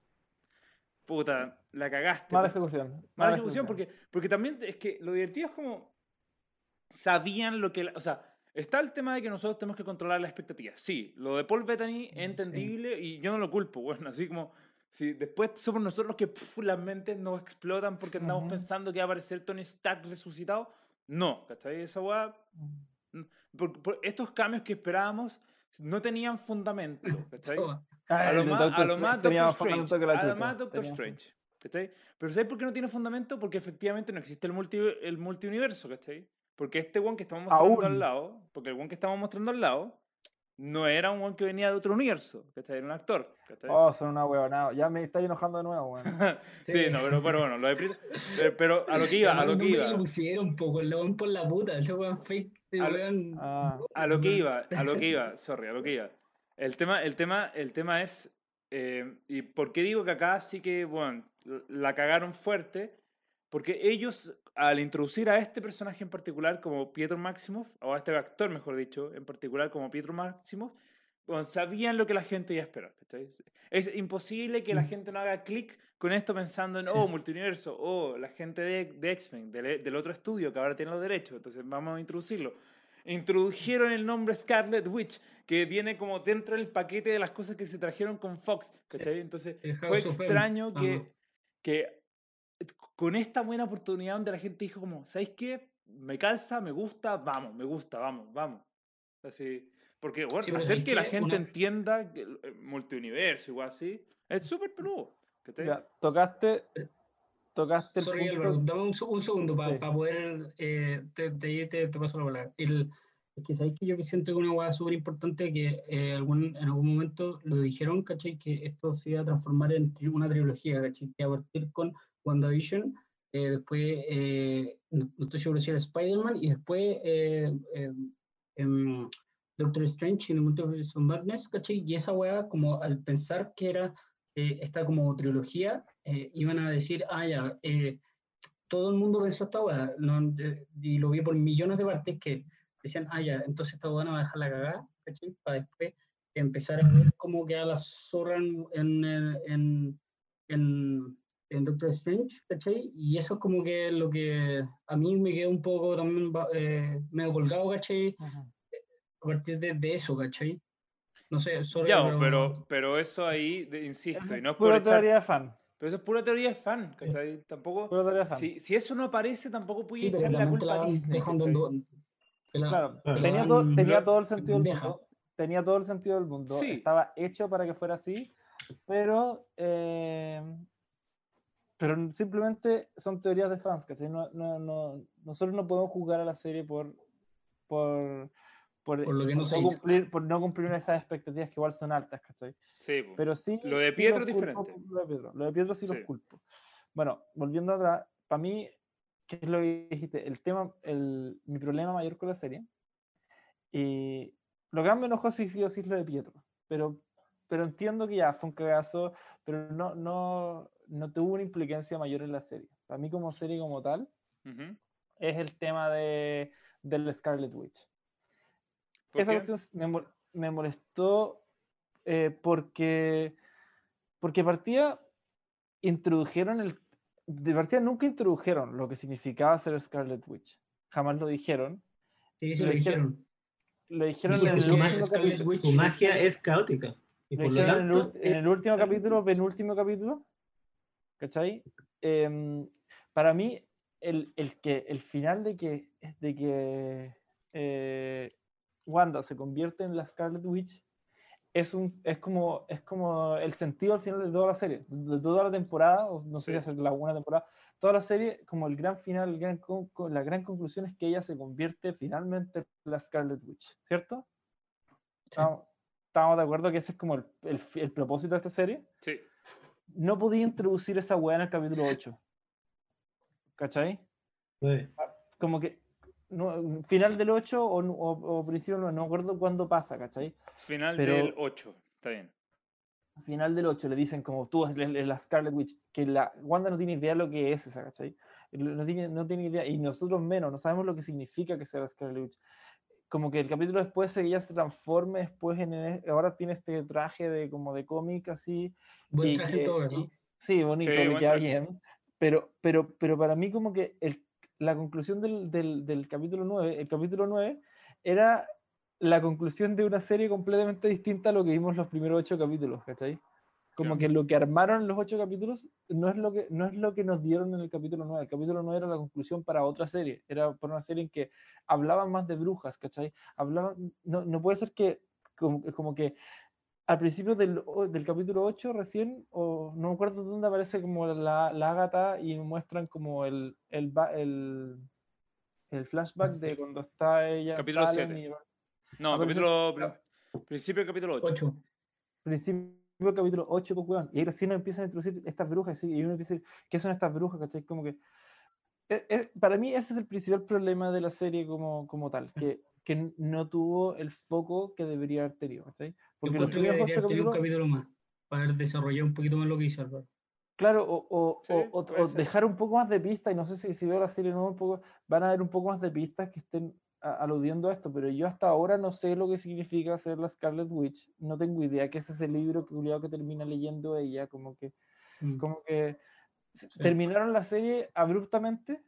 puta, la cagaste. Mala ejecución. Mala ejecución, porque, porque también es que lo divertido es como sabían lo que... la- o sea, está el tema de que nosotros tenemos que controlar las expectativas. Sí, lo de Paul Bettany es entendible y yo no lo culpo. [laughs] Bueno, así como... Si después somos nosotros los que puf, las mentes nos explotan porque andamos Ujú. pensando que va a aparecer Tony Stark resucitado. No, ¿cachai? Esa weá Mm. por, por estos cambios que esperábamos no tenían fundamento, [laughs] ¿cachai? A lo más, Doctor a lo Strange más Doctor Strange. A lo más Doctor Strange. ¿cachai? Pero ¿sabes por qué no tiene fundamento? Porque efectivamente no existe el, multi, el multiuniverso, ¿cachai? Porque este one que estamos mostrando Aún. al lado, porque el one que estamos mostrando al lado, no era un one que venía de otro universo, ¿cachai? Era un actor, ¿cachai? Oh, son una huevonada. Ya me estáis enojando de nuevo, weón. [laughs] sí, Sí. no, pero, pero bueno, lo de eh, pero a lo que iba, a lo que No me iba. lo pusieron un poco, por la puta, ese weón fake, lo-. Ah, A lo que iba, a lo que [laughs] iba, sorry, a lo que iba. El tema, el tema, el tema es, eh, y por qué digo que acá sí que, bueno, la cagaron fuerte, porque ellos, al introducir a este personaje en particular como Pietro Maximoff, o a este actor, mejor dicho, en particular como Pietro Maximoff, bueno, sabían lo que la gente iba a esperar. ¿cachai? Es imposible que la Mm. gente no haga clic con esto pensando en, oh, multiuniverso, oh, la gente de, de X-Men, del, del otro estudio que ahora tiene los derechos, entonces vamos a introducirlo. Introdujeron el nombre Scarlet Witch, que viene como dentro del paquete de las cosas que se trajeron con Fox, ¿cachai? Entonces fue extraño que, que con esta buena oportunidad donde la gente dijo como, ¿sabéis qué? Me calza, me gusta, vamos, me gusta, vamos, vamos. Así, porque, bueno, Sí, hacer ¿sabéis que la gente Una- entienda que el el multiuniverso, igual así, es súper peludo. ¿cachai? ya, tocaste, tocaste el Sorry, punto. Dame un, un segundo para Sí. poder. Eh, te, te, te, te paso la palabra. El, Es que sabéis que yo que siento que una hueá súper importante que eh, algún, en algún momento lo dijeron, ¿cachai? Que esto se iba a transformar en tri- una trilogía, ¿cachai? Que a partir con WandaVision, eh, después, eh, no, no estoy seguro si era Spider-Man, y después eh, eh, em, Doctor Strange y the Multiverse of Madness, ¿cachai? Y esa hueá, como al pensar que era eh, esta como trilogía, eh, iban a decir, ah, ya, todo el mundo pensó esta no, eh, y lo vi por millones de partes que decían, ah, ya, entonces esta hueá no va a dejar la cagada, ¿cachai? Para después empezar a ver cómo queda la zorra en, en, en, en, en Doctor Strange, ¿cachai? Y eso es como que lo que a mí me quedó un poco también eh, medio colgado, ¿cachai? A partir de, de eso, ¿cachai? No sé, sorry, Ya, pero, pero eso ahí, de- insisto, y no es es por pura echar- teoría de fan. Pero eso es pura teoría de fan, ¿cachai? Tampoco... Pura teoría de fan. Si, si eso no aparece, tampoco puede Sí, echarle la culpa la a Disney. dejando te la- Claro, Claro. tenía, todo, tenía todo el sentido del mundo. Tenía todo el sentido del mundo. Sí. Estaba hecho para que fuera así, pero, eh, pero simplemente son teorías de fans, ¿cachai? No, no, no, nosotros no podemos juzgar a la serie por, por, por, Por lo que no se hizo. cumplir, por no cumplir esas expectativas que igual son altas, ¿cachai? Sí. Pero sí. Lo de sí Pietro los es culpo diferente. por Lo de Pietro, lo de Pietro sí, Sí. los culpo. Bueno, volviendo atrás, para mí, ¿qué es lo que dijiste? El tema, el, mi problema mayor con la serie. Y lo que más me enojó sí, sí o sí es lo de Pietro. Pero, pero entiendo que ya fue un cagazo, pero no, no, no tuvo una implicancia mayor en la serie. Para mí, como serie como tal, Ujú. es el tema de, del Scarlet Witch. ¿Por Esa cuestión me, me molestó eh, porque, porque partía introdujeron el. De partida nunca introdujeron lo que significaba ser Scarlet Witch. Jamás lo dijeron. Sí, lo lo dijeron- dijeron. Lo dijeron Sí, en su, magia, Scarlet capítulo. su Witch- magia es caótica. Y Lo por lo dijeron en, el, tanto, en el último capítulo, penúltimo capítulo. ¿Cachai? Em, para mí, el, el que, el final de que, de que eh, Wanda se convierte en la Scarlet Witch es, un, es, como, es como el sentido al final de toda la serie, de toda la temporada, o no sé si Sí. hacer la buena temporada, toda la serie, como el gran final, el gran la gran conclusión es que ella se convierte finalmente en la Scarlet Witch, ¿cierto? ¿Estamos, estamos de acuerdo que ese es como el, el el propósito de esta serie? Sí. No podía introducir esa weá en el capítulo 8. ¿Cachai? pues, Como que no, final del 8 o, o, o principio del 9, no me acuerdo cuándo pasa, ¿cachai? Final Pero- del 8. Está bien. Final del 8 le dicen como tú la Scarlet Witch, que la Wanda no tiene idea lo que es esa, ¿cachai? No tiene, no tiene idea, y nosotros menos, no sabemos lo que significa que sea la Scarlet Witch. Como que el capítulo después ella se transforme después en, e- ahora tiene este traje de como de cómic así, Buen y traje que- todo caso. y- sí, bonito, Sí, traje. bien. Pero, pero, pero para mí como que el- la conclusión del, del, del capítulo 9, el capítulo 9 era la conclusión de una serie completamente distinta a lo que vimos los primeros ocho capítulos, ¿cachai? Como que lo que armaron los ocho capítulos no es, lo que, no es lo que nos dieron en el capítulo 9. El capítulo 9 era la conclusión para otra serie. Era para una serie en que hablaban más de brujas, ¿cachai? Hablaban, no, no puede ser que como, como que al principio del, del capítulo 8 recién, o no me acuerdo dónde aparece como la, la Ágata y muestran como el, el, el, el flashback de cuando está ella Capítulo Salem siete. y- No, Ah, capítulo. Principio del capítulo 8. 8. principio del capítulo 8, pues, weón, y ahí recién empiezan a introducir estas brujas, ¿sí? y uno empieza a decir, ¿qué son estas brujas? ¿cachai? Como que, e- e- para mí ese es el principal problema de la serie como, como tal, que, [laughs] que no tuvo el foco que debería haber tenido, ¿cachai? Yo Porque los encuentro que debería tener un capítulo más para haber desarrollado un poquito más lo que hizo Álvaro. claro, o, o- Sí, o- o- dejar un poco más de pistas, y no sé si, si veo la serie no un poco, van a haber un poco más de pistas que estén aludiendo a esto, pero yo hasta ahora no sé lo que significa ser la Scarlet Witch, no tengo idea que ese es el libro que, que termina leyendo ella, como que Mm. como que Sí. terminaron la serie abruptamente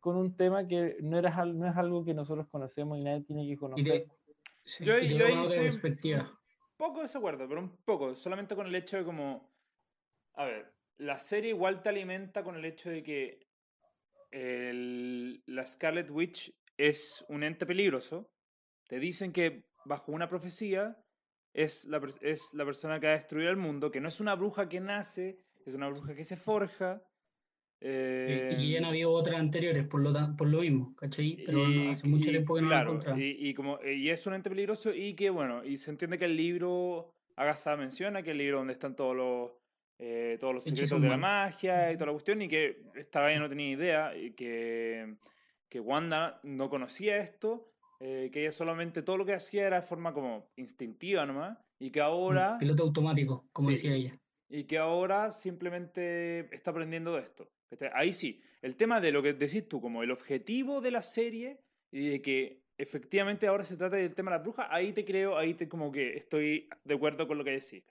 con un tema que no, era, no es algo que nosotros conocemos y nadie tiene que conocer. te, sí, Yo- yo ahí estoy- perspectiva. poco de desacuerdo, pero un poco. Solamente con el hecho de como. A ver, la serie igual te alimenta con el hecho de que el- la Scarlet Witch es un ente peligroso. Te dicen que bajo una profecía es la, es la persona que ha destruido el mundo, que no es una bruja que nace, es una bruja que se forja. y ya han habido otras anteriores por lo, por lo mismo, ¿cachai? Pero hace mucho tiempo que no lo y, y, como, y es un ente peligroso y que, bueno, y se entiende que el libro, Agatha menciona que el libro donde están todos los, eh, todos los secretos de la magia y toda la cuestión y que esta vez no tenía idea y que, que Wanda no conocía esto, eh, que ella solamente todo lo que hacía era de forma como instintiva nomás y que ahora... Piloto automático, como decía ella. Y que ahora simplemente está aprendiendo de esto. Ahí sí, el tema de lo que decís tú, como el objetivo de la serie y de que efectivamente ahora se trata del tema de la bruja, ahí te creo, ahí te como que estoy de acuerdo con lo que decís.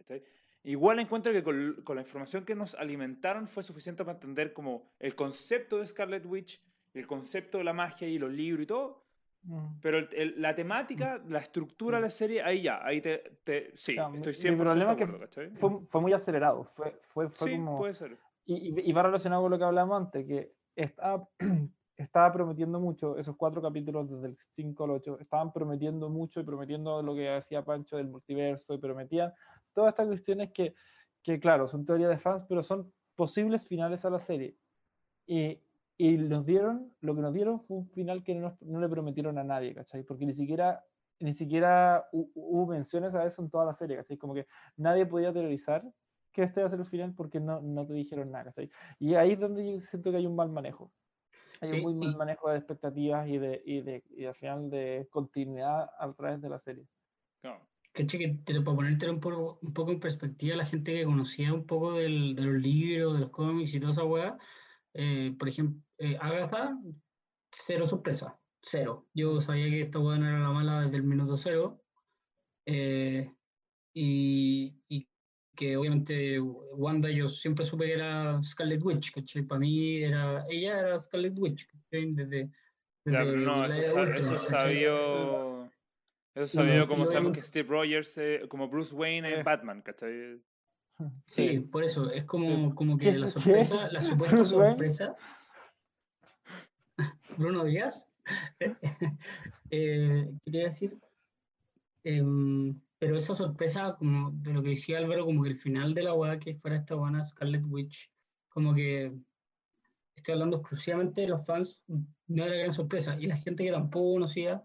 Igual encuentro que con, con, la información que nos alimentaron fue suficiente para entender como el concepto de Scarlet Witch, el concepto de la magia y los libros y todo. Mm. Pero la temática, mm. la estructura de la serie, ahí ya, ahí te, te sí, estoy siempre problema que fue, fue, muy acelerado, fue, fue, fue sí, como... puede ser y, va relacionado con lo que hablamos antes, que estaba, [clears throat] estaba prometiendo mucho, esos cuatro capítulos desde el 5 al 8, estaban prometiendo mucho y prometiendo lo que hacía Pancho del multiverso y prometían todas estas cuestiones que, que claro, son teorías de fans, pero son posibles finales a la serie. Y, y nos dieron, lo que nos dieron fue un final que no, no le prometieron a nadie, ¿cachai? Porque ni siquiera ni siquiera hubo menciones a eso en toda la serie, ¿cachai? Como que nadie podía teorizar que este va a ser el final porque no, no te dijeron nada. Y ahí es donde yo siento que hay un mal manejo. Hay un muy mal manejo de expectativas y, de, y, de, y al final de continuidad a través de la serie. Claro. Que, para ponerte un poco, un poco en perspectiva, la gente que conocía un poco del, de los libros, de los cómics y toda esa weá, eh, por ejemplo, eh, Agatha, cero sorpresa, cero. Yo sabía que esta no era la mala desde el minuto cero. Eh, y, y que obviamente Wanda yo siempre supe que era Scarlet Witch, ¿cachai? Para mí era, ella era Scarlet Witch, ¿cachai? Desde, desde no, eso, eso sabía, eso sabía como sabemos que Steve Rogers, eh, como Bruce Wayne en Batman, ¿cachai? Sí, por eso, es como, como que la [laughs] sorpresa, la supuesta sorpresa. Bruno Díaz, [laughs] eh, quería decir, eh, pero esa sorpresa, como de lo que decía Álvaro, como que el final de la weá que fuera esta buena Scarlet Witch, como que estoy hablando exclusivamente de los fans, no era gran sorpresa. Y la gente que tampoco conocía,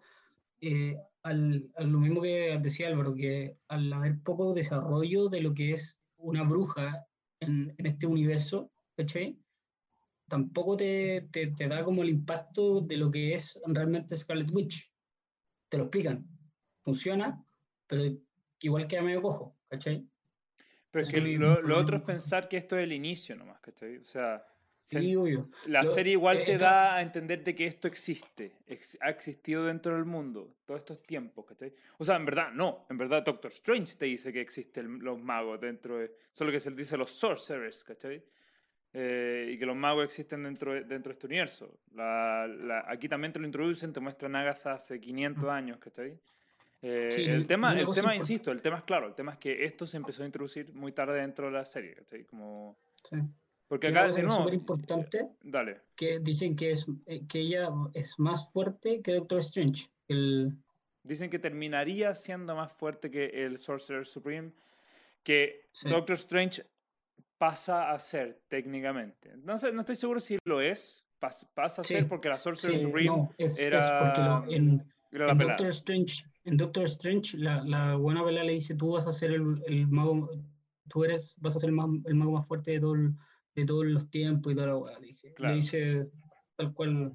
eh, al, lo mismo que decía Álvaro, que al haber poco desarrollo de lo que es una bruja en, en este universo, ¿cachai? Tampoco te, te, te da como el impacto de lo que es realmente Scarlet Witch. Te lo explican. Funciona, pero igual queda medio cojo, ¿cachai? Pero es que lo, otro es pensar que esto es el inicio nomás, ¿cachai? O sea, la serie igual te da a entender de que esto existe, ha existido dentro del mundo todos estos tiempos, ¿cachai? O sea, en verdad, no, en verdad Doctor Strange te dice que existen los magos dentro de, solo que se le dice los sorcerers, ¿cachai? Eh, y que los magos existen dentro de, dentro de este universo. La, aquí también te lo introducen, te muestran Agatha hace 500 mm. años, ¿cachai? Eh, el tema, el tema insisto, el tema es claro, el tema es que esto se empezó a introducir muy tarde dentro de la serie, Como... Sí. Porque acá es súper importante eh, dale. que dicen que, es, eh, que ella es más fuerte que Doctor Strange. El... Dicen que terminaría siendo más fuerte que el Sorcerer Supreme, que Doctor Strange pasa a ser técnicamente. No, sé, no estoy seguro si lo es, pasa, a ser porque la Sorcerer Supreme era... Es porque en, en Doctor Strange en Doctor Strange, la, la buena vela le dice, tú vas a ser el, el, mago, tú eres, vas a ser el, el mago más fuerte de, todo de todos los tiempos y toda la weá. Le dice tal cual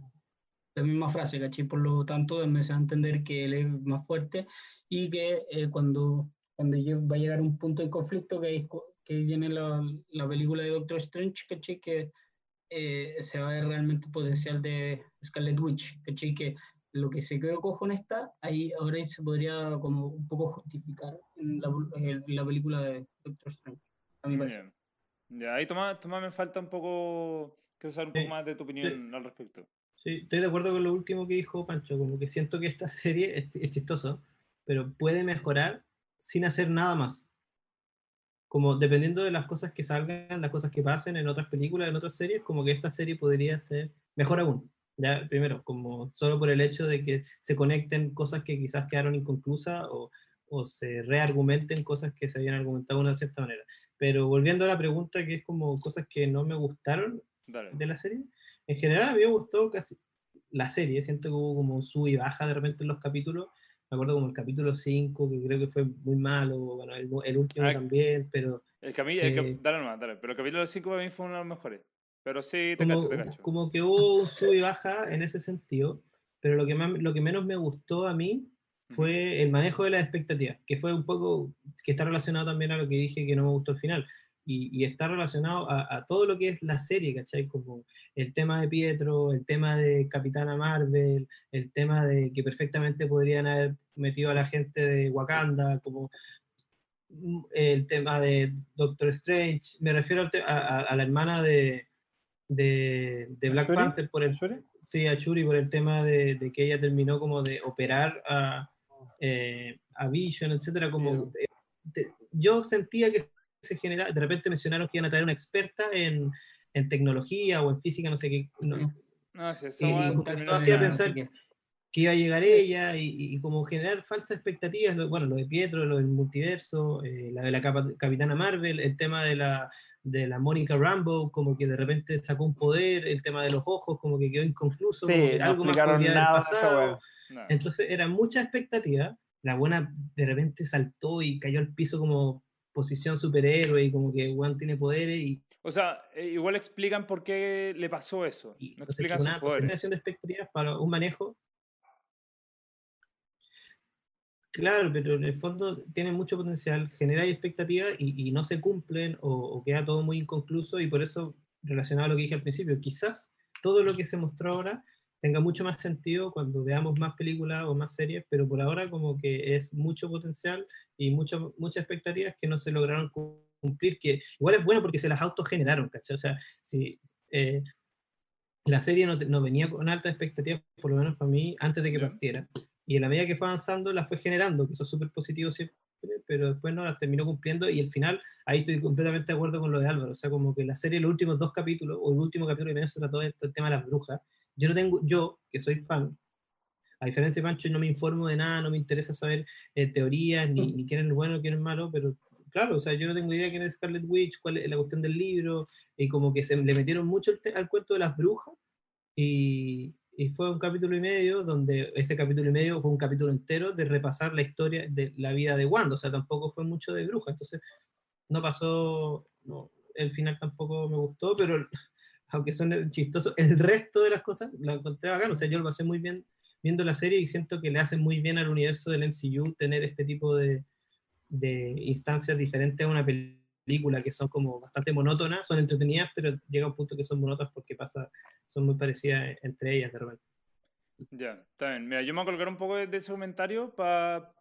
la misma frase, ¿cachai? Por lo tanto, me hace entender que él es más fuerte y que eh, cuando, cuando va a llegar un punto de conflicto, que, que viene la, la película de Doctor Strange, ¿cachai? Que eh, se va a ver realmente potencial de Scarlet Witch, ¿cachai? Que lo que se quedó cojo en esta, ahí ahora se podría como un poco justificar en la, la película de Doctor Strange. A mí Bien. Ya, ahí toma, toma, me falta un poco, quiero saber un poco más de tu opinión al respecto. Sí, estoy de acuerdo con lo último que dijo Pancho, como que siento que esta serie es, es chistoso, pero puede mejorar sin hacer nada más. Como dependiendo de las cosas que salgan, las cosas que pasen en otras películas, en otras series, como que esta serie podría ser mejor aún. Ya, primero, como solo por el hecho de que se conecten cosas que quizás quedaron inconclusas o, o se reargumenten cosas que se habían argumentado de una cierta manera. Pero volviendo a la pregunta, que es como cosas que no me gustaron, de la serie. En general a mí me gustó casi la serie, siento que hubo como sub y baja de repente en los capítulos. Me acuerdo como el capítulo 5, que creo que fue muy malo, bueno, el, último ah, también, pero... El, camino, dale nomás, dale, pero el capítulo 5 para mí fue uno de los mejores. Pero sí, te como, cacho, te cacho. Como que hubo un sub y baja en ese sentido, pero lo que, más, lo que menos me gustó a mí fue el manejo de las expectativas, que fue un poco, que está relacionado también a lo que dije que no me gustó al final y, está relacionado a, todo lo que es la serie, ¿cachai? Como el tema de Pietro, el tema de Capitana Marvel, el tema de que perfectamente podrían haber metido a la gente de Wakanda, como mm, el tema de Doctor Strange, me refiero a, la hermana de, de, Black Panther por el sí, a Churi por el tema de, que ella terminó como de operar a, eh, a Vision, etcétera, como yo sentía que se genera, de repente mencionaron que iban a traer una experta en, en tecnología o en física, no sé qué. No, no sí, eso y, hacía pensar que, iba a llegar ella y, como generar falsas expectativas, bueno, lo de Pietro, lo del multiverso, eh, la de la Capitana Marvel, el tema de la de la Mónica Rambo, como que de repente sacó un poder, el tema de los ojos, como que quedó inconcluso, algo más podría haber pasado. Entonces era mucha expectativa. La buena de repente saltó y cayó al piso como posición superhéroe y como que Juan tiene poderes y... O sea, eh, igual explican por qué le pasó eso. Y no explican una generación de expectativas para un manejo. Claro, pero en el fondo tiene mucho potencial, genera expectativas y, y no se cumplen o, o, queda todo muy inconcluso y por eso, relacionado a lo que dije al principio, quizás todo lo que se mostró ahora tenga mucho más sentido cuando veamos más películas o más series, pero por ahora como que es mucho potencial y mucho, muchas expectativas que no se lograron cumplir, que igual es bueno porque se las autogeneraron, ¿cachai? O sea, si eh, la serie no, no, venía con altas expectativas, por lo menos para mí, antes de que partiera, y en la medida que fue avanzando, la fue generando, que eso es súper positivo siempre, pero después no las terminó cumpliendo, y al final, ahí estoy completamente de acuerdo con lo de Álvaro, o sea, como que la serie, los últimos dos capítulos, o el último capítulo y menos se trató del tema de las brujas, yo no tengo, yo, que soy fan, a diferencia de Pancho, no me informo de nada, no me interesa saber eh, teorías, ni, ni, quién es bueno, quién es malo, pero claro, o sea, yo no tengo idea quién es Scarlet Witch, cuál es la cuestión del libro, y como que se le metieron mucho al cuento de las brujas, y, y, fue un capítulo y medio, donde ese capítulo y medio fue un capítulo entero de repasar la historia de la vida de Wanda, o sea, tampoco fue mucho de bruja, entonces no pasó, no, el final tampoco me gustó, pero aunque son chistosos, el resto de las cosas lo encontré bacán, o sea, yo lo pasé muy bien viendo la serie y siento que le hace muy bien al universo del MCU tener este tipo de, de instancias diferentes a una película que son como bastante monótonas, son entretenidas, pero llega un punto que son monótonas porque pasa, son muy parecidas entre ellas de repente. Ya, está bien. Mira, yo me voy a colocar un poco de ese comentario para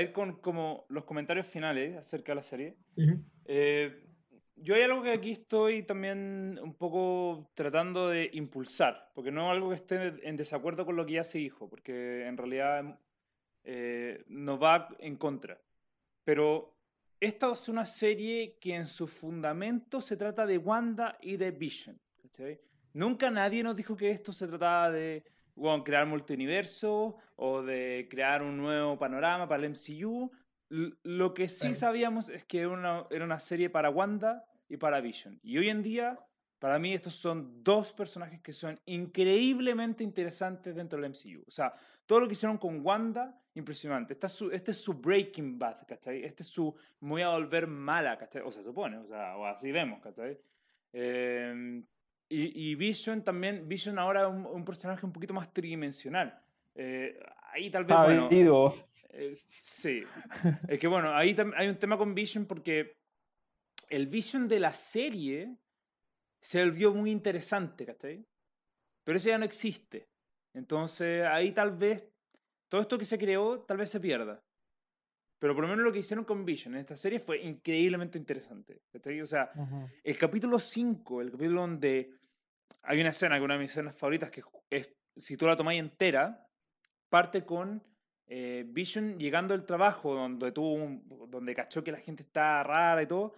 ir con como los comentarios finales acerca de la serie. eh, yo hay algo que aquí estoy también un poco tratando de impulsar, porque no es algo que esté en desacuerdo con lo que ya se dijo, porque en realidad eh, no va en contra. Pero esta es una serie que en su fundamento se trata de Wanda y de Vision. Nunca nadie nos dijo que esto se trataba de crear multiverso o de crear un nuevo panorama para el MCU lo que sí sabíamos es que era una, era una serie para Wanda y para Vision. Y hoy en día, para mí, estos son dos personajes que son increíblemente interesantes dentro del MCU. O sea, todo lo que hicieron con Wanda, impresionante. Este es su, este es su Breaking Bad, ¿cachai? Este es su muy a volver mala, ¿cachai? O se supone, o sea, o así vemos, ¿cachai? Eh, y, Vision también, Vision ahora es un, personaje un poquito más tridimensional. Eh, ahí tal vez, bueno, eh, sí. Es que bueno, ahí hay un tema con Vision porque el Vision de la serie se volvió muy interesante, ¿cachai? Pero ese ya no existe. Entonces ahí tal vez todo esto que se creó tal vez se pierda. Pero por lo menos lo que hicieron con Vision en esta serie fue increíblemente interesante. ¿cachai? O sea, el capítulo 5, el capítulo donde hay una escena, que una de mis escenas favoritas, que es, si tú la tomáis entera, parte con eh, Vision llegando al trabajo, donde, tuvo donde cachó que la gente está rara y todo,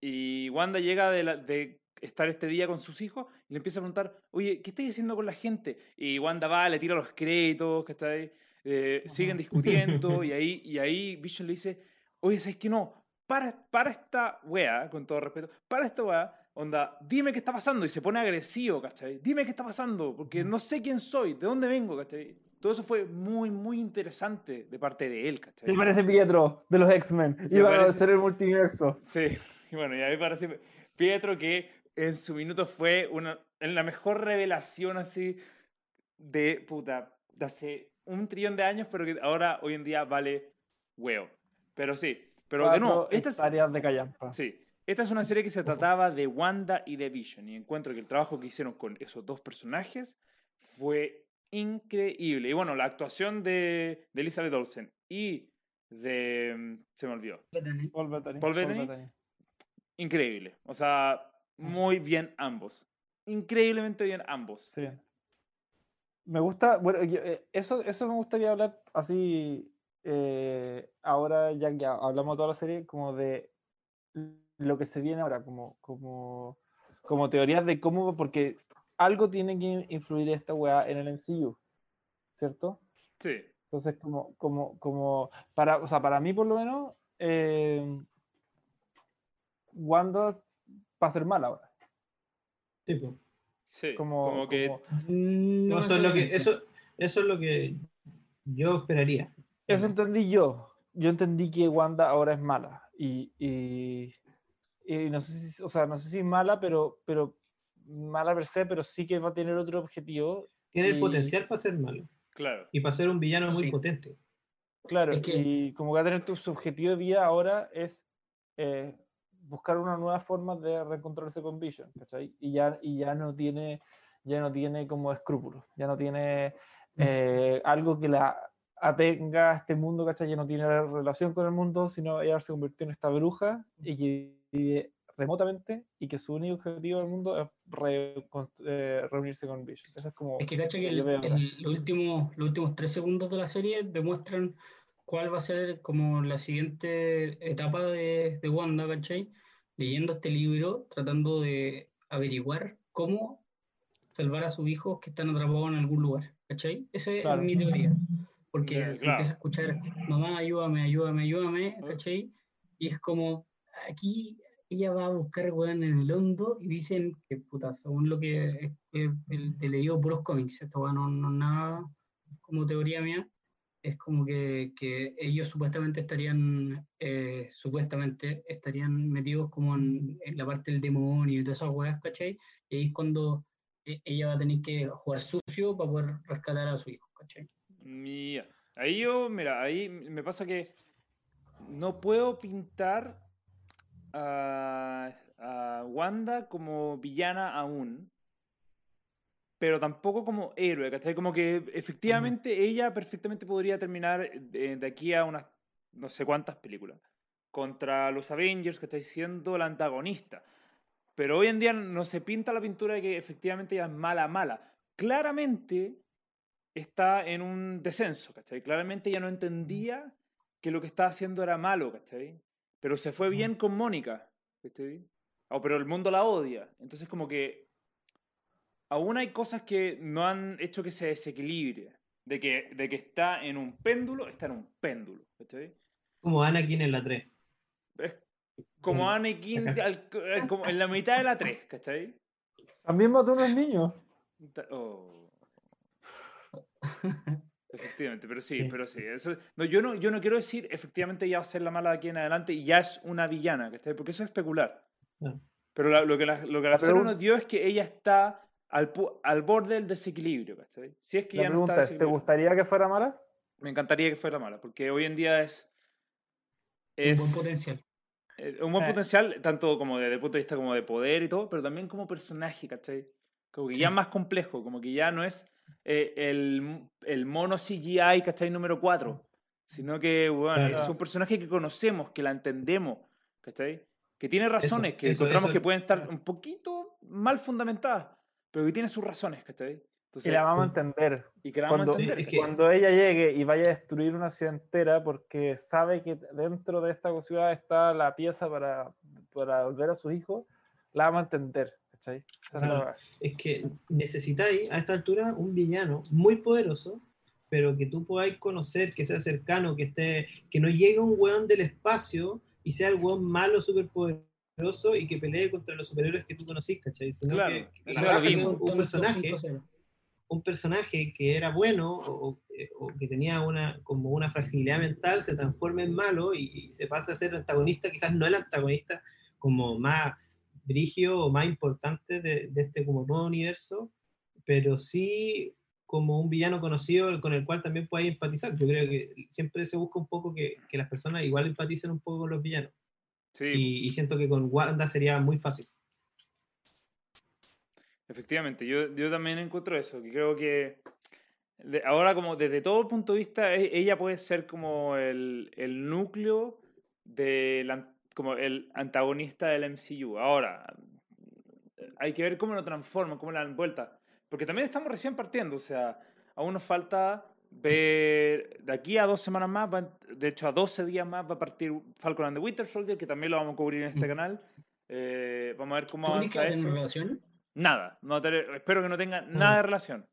y Wanda llega de, de, estar este día con sus hijos y le empieza a preguntar, oye, ¿qué estás haciendo con la gente? Y Wanda va, le tira los créditos, que está ahí, eh, siguen discutiendo y [laughs] ahí, y ahí Vision le dice, oye, ¿sabes qué no? para, para esta wea, con todo respeto, para esta wea, onda, dime qué está pasando. Y se pone agresivo, ¿cachai? Dime qué está pasando, porque no sé quién soy, de dónde vengo, ¿cachai? Todo eso fue muy, muy interesante de parte de él, ¿cachai? Me parece Pietro de los X-Men. Me Iba a parece- ser el multiverso. Sí, y [laughs] bueno, y a mí me parece Pietro que en su minuto fue una, en la mejor revelación así de puta, de hace un trillón de años, pero que ahora hoy en día vale huevo. Pero sí, pero de nuevo, Cuatro esta es, hectáreas de callampa. sí, esta es una serie que se trataba de Wanda y de Vision, y encuentro que el trabajo que hicieron con esos dos personajes fue increíble. Y bueno, la actuación de, de Elizabeth Olsen y de... mm, se me olvidó. Paul Bettany. Paul Bettany. Increíble. O sea, muy bien ambos. Increíblemente bien ambos. Sí. Me gusta, bueno, yo, eh, eso, eso me gustaría hablar así, eh, ahora ya que hablamos toda la serie, como de lo que se viene ahora, como, como, como teorías de cómo, porque algo tiene que influir esta weá en el MCU, ¿cierto? Sí. Entonces, como, como, como, para, o sea, para mí por lo menos, eh, Wanda va a ser mala ahora. Tipo, Sí. Como, Como, que. como- No eso, es lo que, eso, eso es lo que yo esperaría. Eso entendí yo. Yo entendí que Wanda ahora es mala. Y, y, y no sé si, o sea, no sé si es mala, pero, pero mala per se, pero sí que va a tener otro objetivo. Tiene el potencial para ser malo Claro. y para ser un villano muy Sí. potente. Claro, Es que- y como va a tener tu, su objetivo de vida ahora es eh, buscar una nueva forma de reencontrarse con Vision, ¿cachai? Y ya, y ya no tiene, ya no tiene como escrúpulos, ya no tiene eh, algo que la atenga a este mundo, ¿cachai? Ya no tiene relación con el mundo, sino ella se convirtió en esta bruja y que vive remotamente y que su único objetivo del mundo es re- eh, reunirse con Vision. Eso es como... Es que cacha que el- el- los, últimos, los últimos tres segundos de la serie demuestran cuál va a ser como la siguiente etapa de, de Wanda, ¿cachai? Leyendo este libro, tratando de averiguar cómo salvar a sus hijos que están atrapados en algún lugar, ¿cachai? Esa es Claro. mi teoría. Porque Ya, se claro. empieza a escuchar, mamá, ayúdame, ayúdame, ayúdame, ¿cachai? Y es como, aquí ella va a buscar, weón, en el hondo y dicen que, puta, según lo que he, leído puros cómics, esto no, no es nada como teoría mía, es como que, que ellos supuestamente estarían, eh, supuestamente estarían metidos como en, la parte del demonio y todas esas weas, ¿cachai? Y ahí es cuando eh, ella va a tener que jugar sucio para poder rescatar a su hijo, ¿cachai? Mía. Ahí yo, mira, ahí me pasa que no puedo pintar a, a Wanda como villana aún, pero tampoco como héroe, ¿cachai? Como que efectivamente ella perfectamente podría terminar de, de aquí a unas no sé cuántas películas contra los Avengers, que estáis siendo la antagonista. Pero hoy en día no se pinta la pintura de que efectivamente ella es mala, mala. Claramente está en un descenso, ¿cachai? Claramente ella no entendía que lo que estaba haciendo era malo, ¿cachai? Pero se fue bien con Mónica, ¿cachai? Oh, pero el mundo la odia. Entonces como que aún hay cosas que no han hecho que se desequilibre. De que, de que está en un péndulo, está en un péndulo, ¿cachai? Como Anakin en la 3. Es como Mm, Anakin acá- al- al- como en la mitad de la 3, ¿cachai? También mató a unos niños. Oh. [laughs] Efectivamente, pero sí, Sí. pero sí. Eso, no, yo, no, yo no quiero decir efectivamente ya va a ser la mala de aquí en adelante y ya es una villana, ¿cachai? Porque eso es especular. Claro. Pero la- lo que la, lo que la pregun- nos dio es que ella está al, al borde del desequilibrio, ¿cachai? Si es que La ya no está pregunta es, ¿te gustaría que fuera mala? Me encantaría que fuera mala, porque hoy en día es... Un es buen potencial. eh, un buen Eh. potencial, tanto como desde el punto de vista como de poder y todo, pero también como personaje, ¿cachai? Como que ya Sí. más complejo, como que ya no es eh, el, el mono CGI, ¿cachai? Número 4, sino que, bueno, Claro. es un personaje que conocemos, que la entendemos, ¿cachai? Que tiene razones, que eso, encontramos eso. que pueden estar un poquito mal fundamentadas, pero que tiene sus razones, ¿cachai? Entonces, Y la vamos a entender. y que la vamos a entender. es que- cuando ella llegue y vaya a destruir una ciudad entera porque sabe que dentro de esta ciudad está la pieza para, para volver a sus hijos, la vamos a entender. ¿cachai? Es que necesitáis a esta altura un villano muy poderoso, pero que tú podáis conocer, que sea cercano, que esté, que no llegue un weón del espacio y sea el weón malo súper poderoso y que pelee contra los superhéroes que tú conocís, ¿cachai? Sino Claro, que, vimos. un, un personaje, un personaje que era bueno o, o que tenía una, como una fragilidad mental se transforme en malo y, y se pasa a ser antagonista, quizás no el antagonista como más brigio o más importante de, de este como nuevo universo, pero sí como un villano conocido con el cual también puedes empatizar. Yo creo que siempre se busca un poco que, que las personas igual empaticen un poco con los villanos. Sí, Y, y siento que con Wanda sería muy fácil. efectivamente, yo, yo también encuentro eso, que creo que de- ahora como desde todo punto de vista, e- ella puede ser como el, el núcleo del an- como el antagonista del MCU. Ahora, hay que ver cómo lo transforman, cómo le dan vuelta. Porque también estamos recién partiendo, o sea, aún nos falta ver, de aquí a dos semanas más, va- de hecho a 12 días más va a partir Falcon and the Winter Soldier, que también lo vamos a cubrir en este Mm. canal. Eh, vamos a ver cómo ¿Tú crees que avanza eso. relación? Nada, no te- espero que no tenga nada de relación.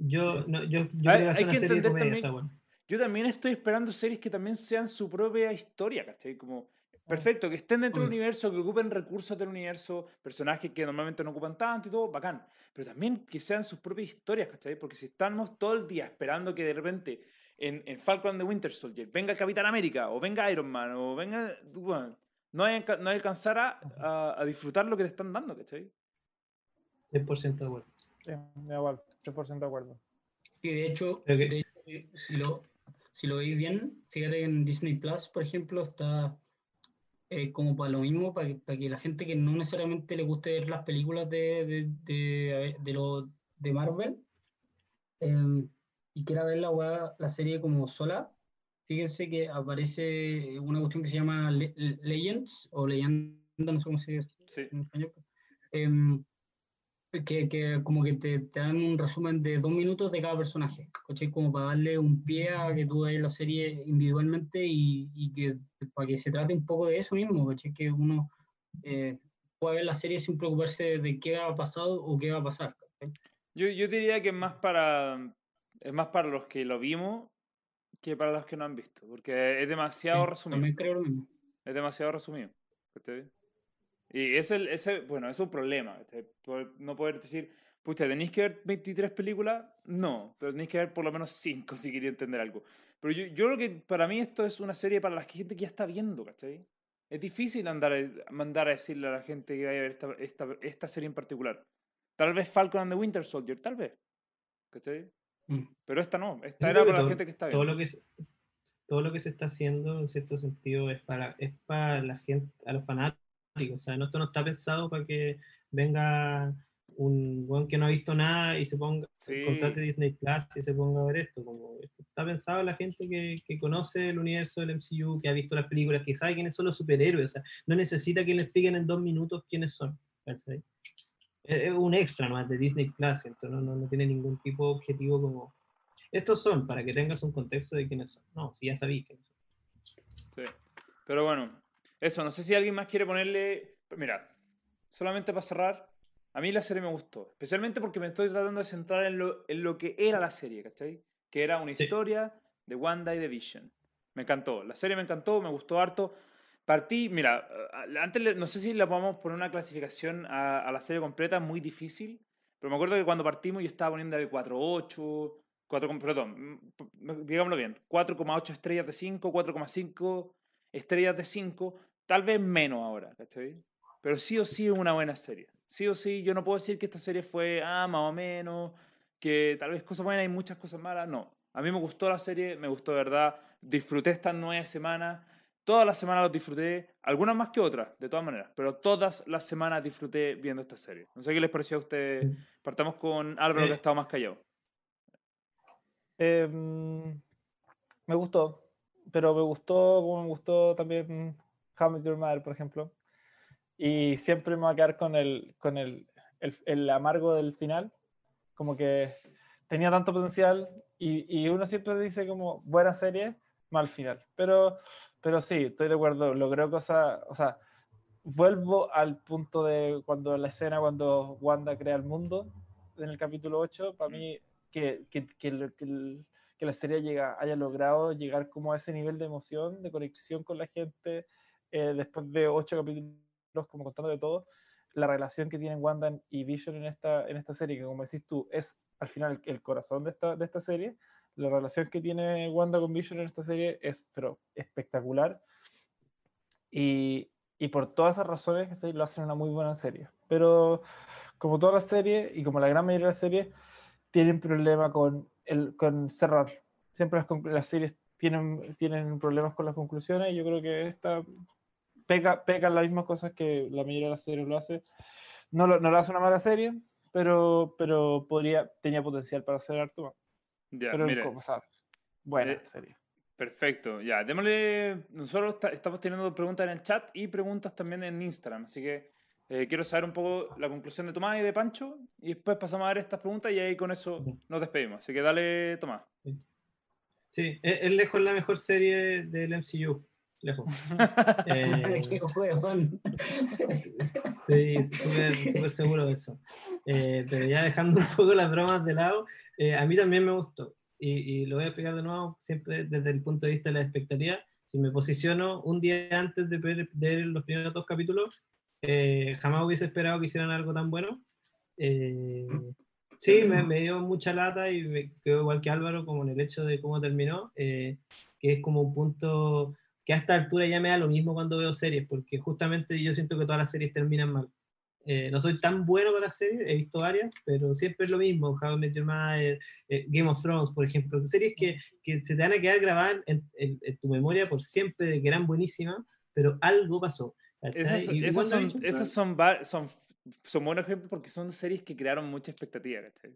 Yo, no, yo, yo que hay que entender comedia también- esa, weón. Yo también estoy esperando series que también sean su propia historia, ¿cachai? Como, perfecto, que estén dentro del universo, que ocupen recursos del universo, personajes que normalmente no ocupan tanto y todo, bacán. Pero también que sean sus propias historias, ¿cachai? Porque si estamos todo el día esperando que de repente en, en Falcon the Winter Soldier venga el Capitán América, o venga Iron Man, o venga... Bueno, no hay, no hay alcanzar a, a- a disfrutar lo que te están dando, ¿cachai? 100% de acuerdo. Sí, da igual, 100% de acuerdo. Sí, de hecho, que- de hecho, si, lo, si lo veis bien, fíjate que en Disney Plus, por ejemplo, está eh, como para lo mismo, para que, para que la gente que no necesariamente le guste ver las películas de, de, de, de, lo- de Marvel em, y quiera ver la, la serie como sola, fíjense que aparece una cuestión que se llama Le- Legends o Leyenda, no sé cómo se dice Sí. en español. em, que, que como que te, te dan un resumen de dos minutos de cada personaje, ¿cachai? Como para darle un pie a que tú veas la serie individualmente y, y que para que se trate un poco de eso mismo, ¿cachai? Que uno eh, pueda ver la serie sin preocuparse de qué ha pasado o qué va a pasar, ¿cachai? Yo, yo diría que es más para es más para los que lo vimos que para los que no han visto, porque es demasiado Sí, resumido. También creo lo mismo. Es demasiado resumido. ¿cachai? Y es el, ese, bueno, es un problema. Poder- no poder decir, pucha, ¿tenéis que ver 23 películas? No, pero tenéis que ver por lo menos 5 [laughs] si queréis entender algo. Pero yo, yo creo que para mí esto es una serie para la gente que ya está viendo, ¿cachai? Es difícil andar, mandar a decirle a la gente que vaya a ver esta, esta, esta serie en particular. Tal vez Falcon and the Winter Soldier, tal vez. ¿Cachai? Mm. Pero esta no, esta Yo era para la todo- gente que está todo viendo. lo que se, todo lo que se está haciendo en cierto sentido es para es para la gente a los fanáticos o sea esto no está pensado para que venga un buen que no ha visto nada y se ponga Sí. contrate Disney Plus y se ponga a ver esto como está pensado la gente que, que conoce el universo del MCU que ha visto las películas que sabe quiénes son los superhéroes o sea no necesita que le expliquen en dos minutos quiénes son ¿cachai? es un extra más de Disney Plus entonces no, no, no tiene ningún tipo de objetivo como estos son para que tengas un contexto de quiénes son. No, si ya sabéis quiénes son. Sí. Pero bueno, eso, no sé si alguien más quiere ponerle. Mira, solamente para cerrar, a mí la serie me gustó. Especialmente porque me estoy tratando de centrar en lo, en lo que era la serie, ¿cachai? Que era una Sí. historia de Wanda y de Vision. Me encantó. La serie me encantó, me gustó harto. Partí, mira, antes no sé si le podemos poner una clasificación a, a la serie completa, muy difícil. Pero me acuerdo que cuando partimos yo estaba poniendo el 4.8, 4, perdón, digámoslo bien, 4,8 estrellas de 5, 4,5 estrellas de 5, tal vez menos ahora, ¿cachai? Pero sí o sí es una buena serie. Sí o sí, yo no puedo decir que esta serie fue, ah, más o menos, que tal vez cosas buenas y muchas cosas malas, no. A mí me gustó la serie, me gustó de verdad, disfruté estas nueve semanas, todas las semanas los disfruté, algunas más que otras, de todas maneras, pero todas las semanas disfruté viendo esta serie. No sé qué les pareció a ustedes. Partamos con Álvaro, que ha Eh, estado más callado. Eh, mm, me gustó, pero me gustó como me gustó también How Met Your Mother, por ejemplo. Y siempre me va a quedar con el, con el, el, el amargo del final, como que tenía tanto potencial y, y uno siempre dice como buena serie, mal final. Pero, pero sí, estoy de acuerdo, logró cosas, o sea, vuelvo al punto de cuando la escena, cuando Wanda crea el mundo, en el capítulo 8, para mí que, que, que, que el- que la serie llega, haya logrado llegar como a ese nivel de emoción, de conexión con la gente, eh, después de ocho capítulos, como contando de todo, la relación que tienen Wanda y Vision en esta, en esta serie, que como decís tú, es al final el, corazón de esta, de esta serie, la relación que tiene Wanda con Vision en esta serie es pero espectacular. Y, y por todas esas razones lo hacen una muy buena serie. Pero como todas las series y como la gran mayoría de las series, tienen problema con, el, con cerrar. Siempre las, las series tienen, tienen problemas con las conclusiones y yo creo que esta pega, pega las mismas cosas que la mayoría de las series lo hace. No lo, no lo hace una mala serie, pero, pero podría, tenía potencial para ser harto Ya, pero mire, como buena eh, serie. Perfecto, ya, démosle. Nosotros ta- estamos teniendo preguntas en el chat y preguntas también en Instagram, así que eh, quiero saber un poco la conclusión de Tomás y de Pancho y después pasamos a ver estas preguntas y ahí con eso nos despedimos. Así que dale, Tomás. Sí, es, es lejos la mejor serie del MCU. Lejos. [laughs] Eh. [laughs] Estoy súper súper seguro de eso. Eh, pero ya dejando un poco las bromas de lado, eh, a mí también me gustó. Y, y lo voy a explicar de nuevo, siempre desde el punto de vista de la expectativa. Si me posiciono un día antes de ver, de ver los primeros dos capítulos, eh, jamás hubiese esperado que hicieran algo tan bueno. Eh, sí, me, me dio mucha lata y me quedo igual que Álvaro, como en el hecho de cómo terminó, eh, que es como un punto que a esta altura ya me da lo mismo cuando veo series, porque justamente yo siento que todas las series terminan mal. Eh, no soy tan bueno con las series, he visto varias, pero siempre es lo mismo. How I Met Your Mother, eh, Game of Thrones, por ejemplo. Series que, que se te van a quedar grabadas en, en- en tu memoria por siempre de que eran buenísimas, pero algo pasó. Esas, esas son, WandaVision, esas son, son, son buenos ejemplos porque son series que crearon mucha expectativa. ¿cachai?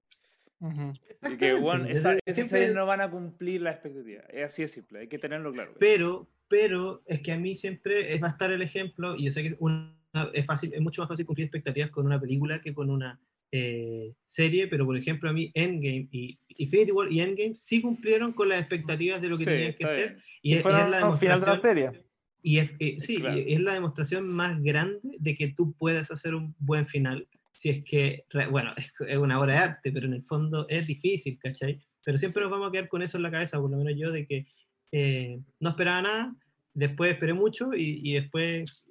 Ujú. Y que, [laughs] bueno, esa- esas siempre- series no van a cumplir la expectativa. Es así de simple, hay que tenerlo claro. Pero, pero es que a mí siempre es, va a estar el ejemplo, y yo sé que una- es, fácil, es mucho más fácil cumplir expectativas con una película que con una eh, serie, pero por ejemplo a mí Endgame y Infinity War y Endgame sí cumplieron con las expectativas de lo que Sí, tenían que ser, y, es, y Fueron es la al final de la demostración, serie. Y es, eh, sí, Claro. es la demostración más grande de que tú puedes hacer un buen final, si es que, bueno, es, [laughs] es una obra de arte, pero en el fondo es difícil, ¿cachai? Pero siempre nos vamos a quedar con eso en la cabeza, por lo menos yo, de que eh, no esperaba nada, después esperé mucho y, y después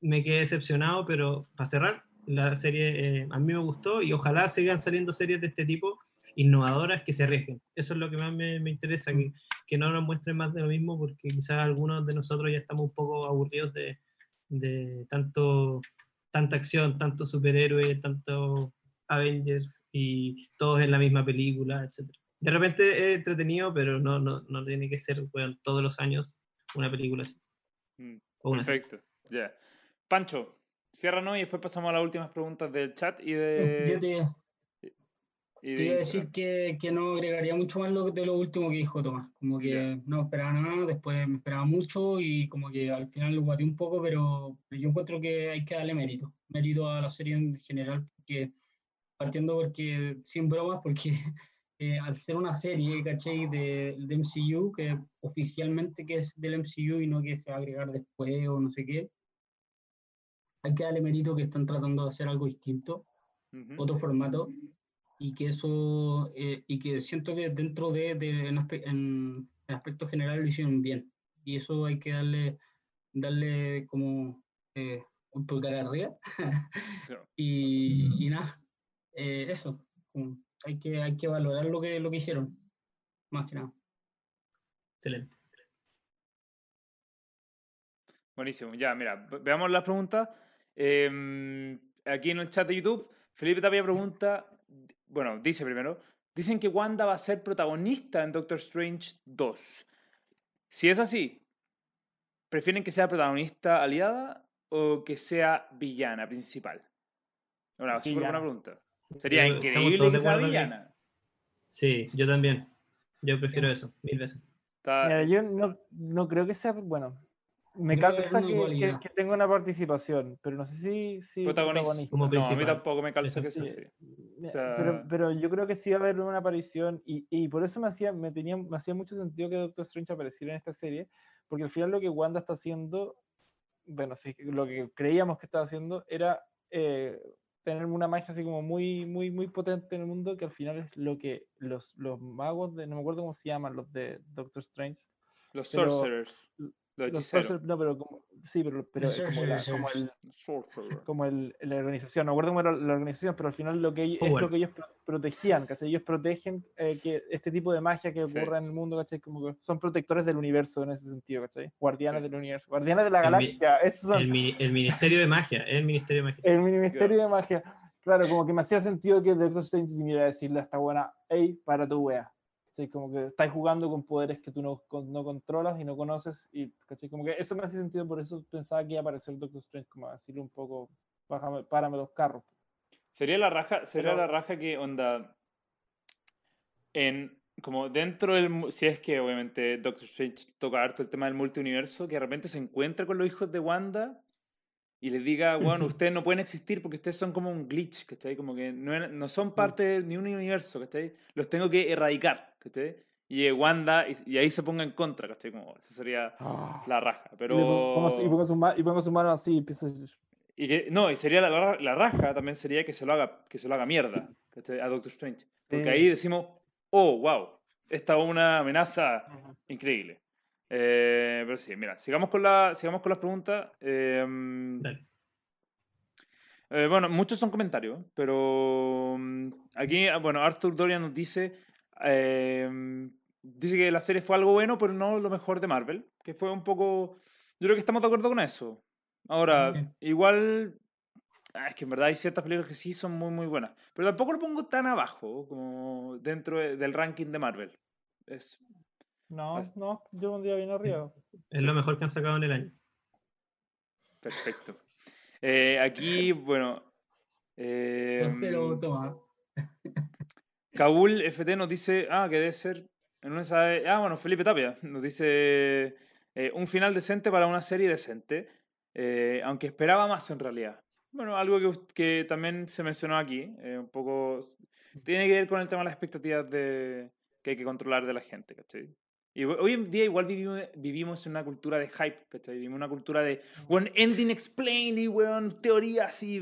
me quedé decepcionado, pero para cerrar, la serie eh, a mí me gustó y ojalá sigan saliendo series de este tipo innovadoras que se arriesguen. Eso es lo que más me, me interesa, que, que no nos muestren más de lo mismo, porque quizás algunos de nosotros ya estamos un poco aburridos de, de tanto, tanta acción, tanto superhéroe, tanto Avengers y todos en la misma película, etc. De repente es entretenido, pero no, no, no tiene que ser weón, todos los años una película así. Mm, o una serie. Perfecto, ya. Pancho, ciérranos y después pasamos a las últimas preguntas del chat y Yo de. te, y te iba a decir que, que no agregaría mucho más lo, de lo último que dijo Tomás. Como que Ya. no esperaba nada, después me esperaba mucho y como que al final lo guateé un poco, pero yo encuentro que hay que darle mérito. Mérito a la serie en general, porque partiendo porque, sin bromas, porque [laughs] eh, al ser una serie, ¿cachai? De, de MCU, que oficialmente que es del MCU y no que se va a agregar después o no sé qué, hay que darle mérito que están tratando de hacer algo distinto Ujú. otro formato y que eso eh, y que siento que dentro de, de en, aspe- en general lo hicieron bien y eso hay que darle darle como eh, un pulgar arriba [laughs] Claro. y, y nada eh, eso hay que hay que valorar lo que lo que hicieron más que nada Excelente. Buenísimo, ya, mira, ve- veamos las preguntas. Em, aquí en el chat de YouTube, Felipe Tapia pregunta, bueno, dice primero, dicen que Wanda va a ser protagonista en Doctor Strange 2. Si es así, ¿prefieren que sea protagonista aliada o que sea villana principal? Una súper buena pregunta. Sería Yo- increíble que sea villana. Sí, yo también. Yo prefiero eso, mil veces. Mira, yo no, no creo que sea, bueno, me calza que, que, dualidad. que tenga una participación, pero no sé si, si protagonista. Como No, a mí principal. tampoco me calza que sea Sí. así. Me- O sea- pero, pero yo creo que sí va a haber una aparición y, y por eso me hacía, me, tenía, me hacía mucho sentido que Doctor Strange apareciera en esta serie, porque al final lo que Wanda está haciendo, bueno, sí, lo que creíamos que estaba haciendo era eh, tener una magia así como muy, muy, muy potente en el mundo, que al final es lo que los, los magos de, no me acuerdo cómo se llaman, los de Doctor Strange, Los pero- Sorcerers. Los hechiceros. no, pero como, sí, pero, pero como, la, como, el, Sorcerer. como el- la organización, no recuerdo cómo era la organización, pero al final lo que ellos, es lo que ellos pro- protegían, ¿cachai? Ellos protegen eh, que este tipo de magia que Sí. ocurre en el mundo, ¿cachai? Como que son protectores del universo en ese sentido, ¿cachai? Guardianes Sí. del universo, guardianes de la El mi- galaxia, esos son El, mi- el Ministerio de Magia, el Ministerio de Magia. el ministerio de magia. Claro, como que me hacía sentido que Doctor Strange viniera a decirle a esta buena, hey, para tu wea. ¿Cachai? Como que estáis jugando con poderes que tú no, con- no controlas y no conoces. Y ¿cachai? como que eso me hacía sentido, por eso pensaba que iba a aparecer Doctor Strange, como a decirle un poco, bájame, párame los carros. Sería la raja, sería Pero- la raja que onda en como dentro del si es que obviamente Doctor Strange toca harto el tema del multiuniverso, que de repente se encuentra con los hijos de Wanda y les diga, bueno, ustedes no pueden existir porque ustedes son como un glitch, ¿cachai? Como que no, no son parte de ni un universo, ¿cachai? Los tengo que erradicar, ¿cachai? Y llegue Wanda y, y ahí se ponga en contra, ¿cachai? Como, sería la raja, pero... Y, le pongo su- mano así y empieza a- Y que, no, y sería la, la- la raja también sería que se lo haga, que se lo haga mierda ¿cachai? a Doctor Strange. Porque Sí. ahí decimos, oh, wow, esta es una amenaza increíble. Eh, pero sí, mira, sigamos con, la, sigamos con las preguntas. Eh, Dale. eh, bueno, muchos son comentarios, pero mm, aquí, ah, bueno, Arthur Dorian nos dice, eh, dice que la serie fue algo bueno, pero no lo mejor de Marvel, que fue un poco, yo creo que estamos de acuerdo con eso. Ahora, Bien. igual, ah, es que en verdad hay ciertas películas que sí son muy, muy buenas, pero tampoco lo pongo tan abajo como dentro de- del ranking de Marvel. Es, No, As- no, yo un día bien arriba. Es lo mejor que han sacado en el año. perfecto. Eh, aquí, [laughs] bueno... Eh, Entonces lo toma. [laughs] Kabul FT nos dice, ah, que debe ser, una sabe, ah, bueno, Felipe Tapia nos dice, eh, un final decente para una serie decente, eh, aunque esperaba más en realidad. Bueno, algo que, que también se mencionó aquí, eh, un poco, tiene que ver con el tema de las expectativas de, que hay que controlar de la gente, ¿cachai? Y ho- hoy en día igual vivimos, vivimos en una cultura de hype, ¿cachai? Vivimos en una cultura de, weón, ending explain y, weón, teorías y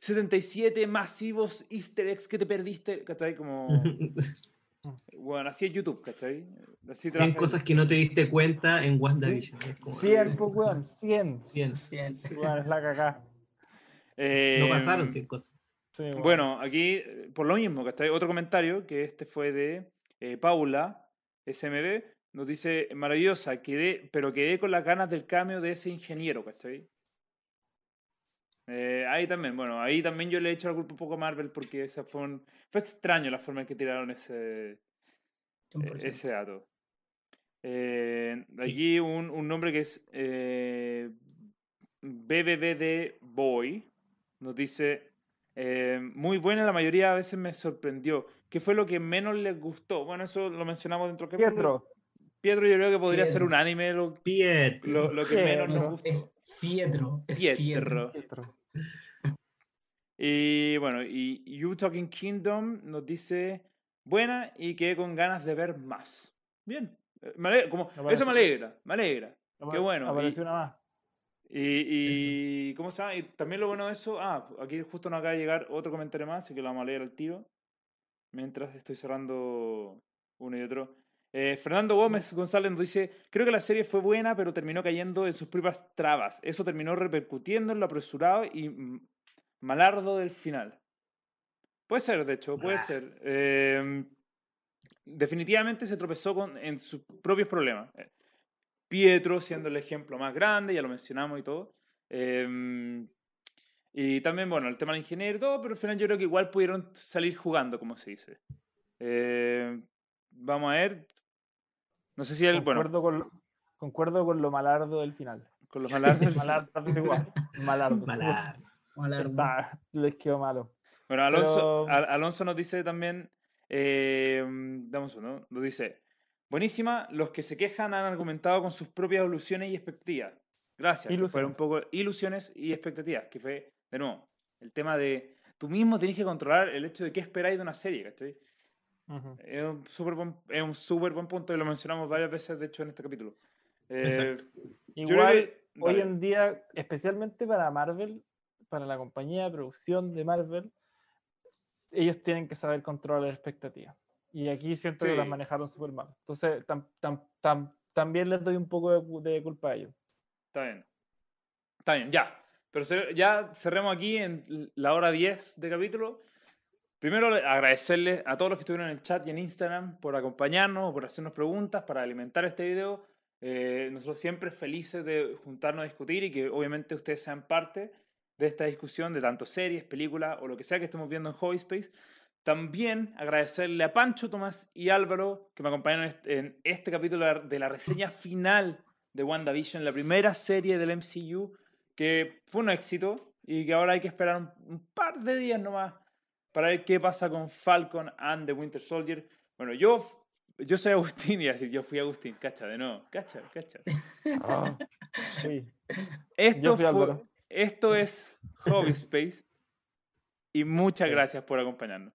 77 masivos easter eggs que te perdiste, ¿cachai? Como, [laughs] bueno, así es YouTube, ¿cachai? Así 100 trabaja- cosas que no te diste cuenta en WandaVision. Como- 100, pues, weón, 100. 100. Cien. Weón, es la cagá. Eh, No pasaron 100 cosas. Sí, weón. Bueno, aquí, eh, por lo mismo, ¿cachai? Otro comentario, que este fue de eh, Paula, SMB, nos dice, maravillosa, quedé, pero quedé con las ganas del cambio de ese ingeniero, ¿cachai? Eh, ahí también, bueno, ahí también yo le he hecho la culpa un poco a Marvel porque esa fue, un- fue extraño la forma en que tiraron ese, eh, 100%. ese dato. Eh, aquí un, un nombre que es eh, BBBD Boy nos dice, eh, muy buena, la mayoría a veces me sorprendió. ¿Qué fue lo que menos les gustó? Bueno, eso lo mencionamos dentro capítulo. Pietro. Pietro yo creo que podría ser un anime lo, lo, lo que menos nos gustó. Es Pietro. Es Pietro. Y bueno, y You Talking Kingdom nos dice, buena y quedé con ganas de ver más. Bien. eh, me como, eso me alegra, me alegra. Qué bueno. Apareció una más. Y, y ¿cómo se llama? Y también lo bueno de eso, ah, aquí justo nos acaba de llegar otro comentario más, así que lo vamos a leer al tiro, mientras estoy cerrando uno y otro. Eh, Fernando Gómez González nos dice, creo que la serie fue buena, pero terminó cayendo en sus propias trabas. Eso terminó repercutiendo en lo apresurado y malardo del final. Puede ser, de hecho, puede Ah. ser. Eh, definitivamente se tropezó con, en sus propios problemas. Eh, Pietro siendo el ejemplo más grande, ya lo mencionamos y todo. Em, y también, bueno, el tema del ingeniero y todo, pero al final yo creo que igual pudieron salir jugando, como se dice. Eh, vamos a ver. No sé si el, bueno, Concuerdo, con lo, concuerdo con lo malardo del final. con los malardos. Malardo es igual. Malardo. Malar. Malardo. Está- les quedó malo. Bueno, Alonso, Pero- Al- Alonso nos dice también, eh, damos uno, nos dice, buenísima, los que se quejan han argumentado con sus propias ilusiones y expectativas. Gracias. fueron un poco ilusiones y expectativas, que fue, de nuevo, el tema de tú mismo tenés que controlar el hecho de qué esperáis de una serie, ¿cachai? Ujú. Es un súper buen, es un súper buen punto y lo mencionamos varias veces, de hecho, en este capítulo. Eh, Igual, que- hoy en día, especialmente para Marvel, para la compañía de producción de Marvel, ellos tienen que saber controlar la expectativa. Y aquí siento que las Sí. manejaron súper mal. Entonces, tam- tam- tam- también les doy un poco de, culpa a ellos. Está bien. Está bien, ya. Pero ya cerremos aquí en la hora 10 de capítulo. Primero, agradecerles a todos los que estuvieron en el chat y en Instagram por acompañarnos, por hacernos preguntas, para alimentar este video. Eh, nosotros siempre felices de juntarnos a discutir y que obviamente ustedes sean parte de esta discusión de tanto series, películas o lo que sea que estemos viendo en Hobby Space. También agradecerle a Pancho, Tomás y Álvaro que me acompañaron en este capítulo de la reseña final de WandaVision, la primera serie del MCU, que fue un éxito y que ahora hay que esperar un, par de días nomás para ver qué pasa con Falcon and the Winter Soldier. Bueno, yo, yo soy Agustín y así yo fui Agustín, cacha de nuevo, cacha, cacha. Ah, esto, fue, esto es Hobby Space y muchas gracias por acompañarnos.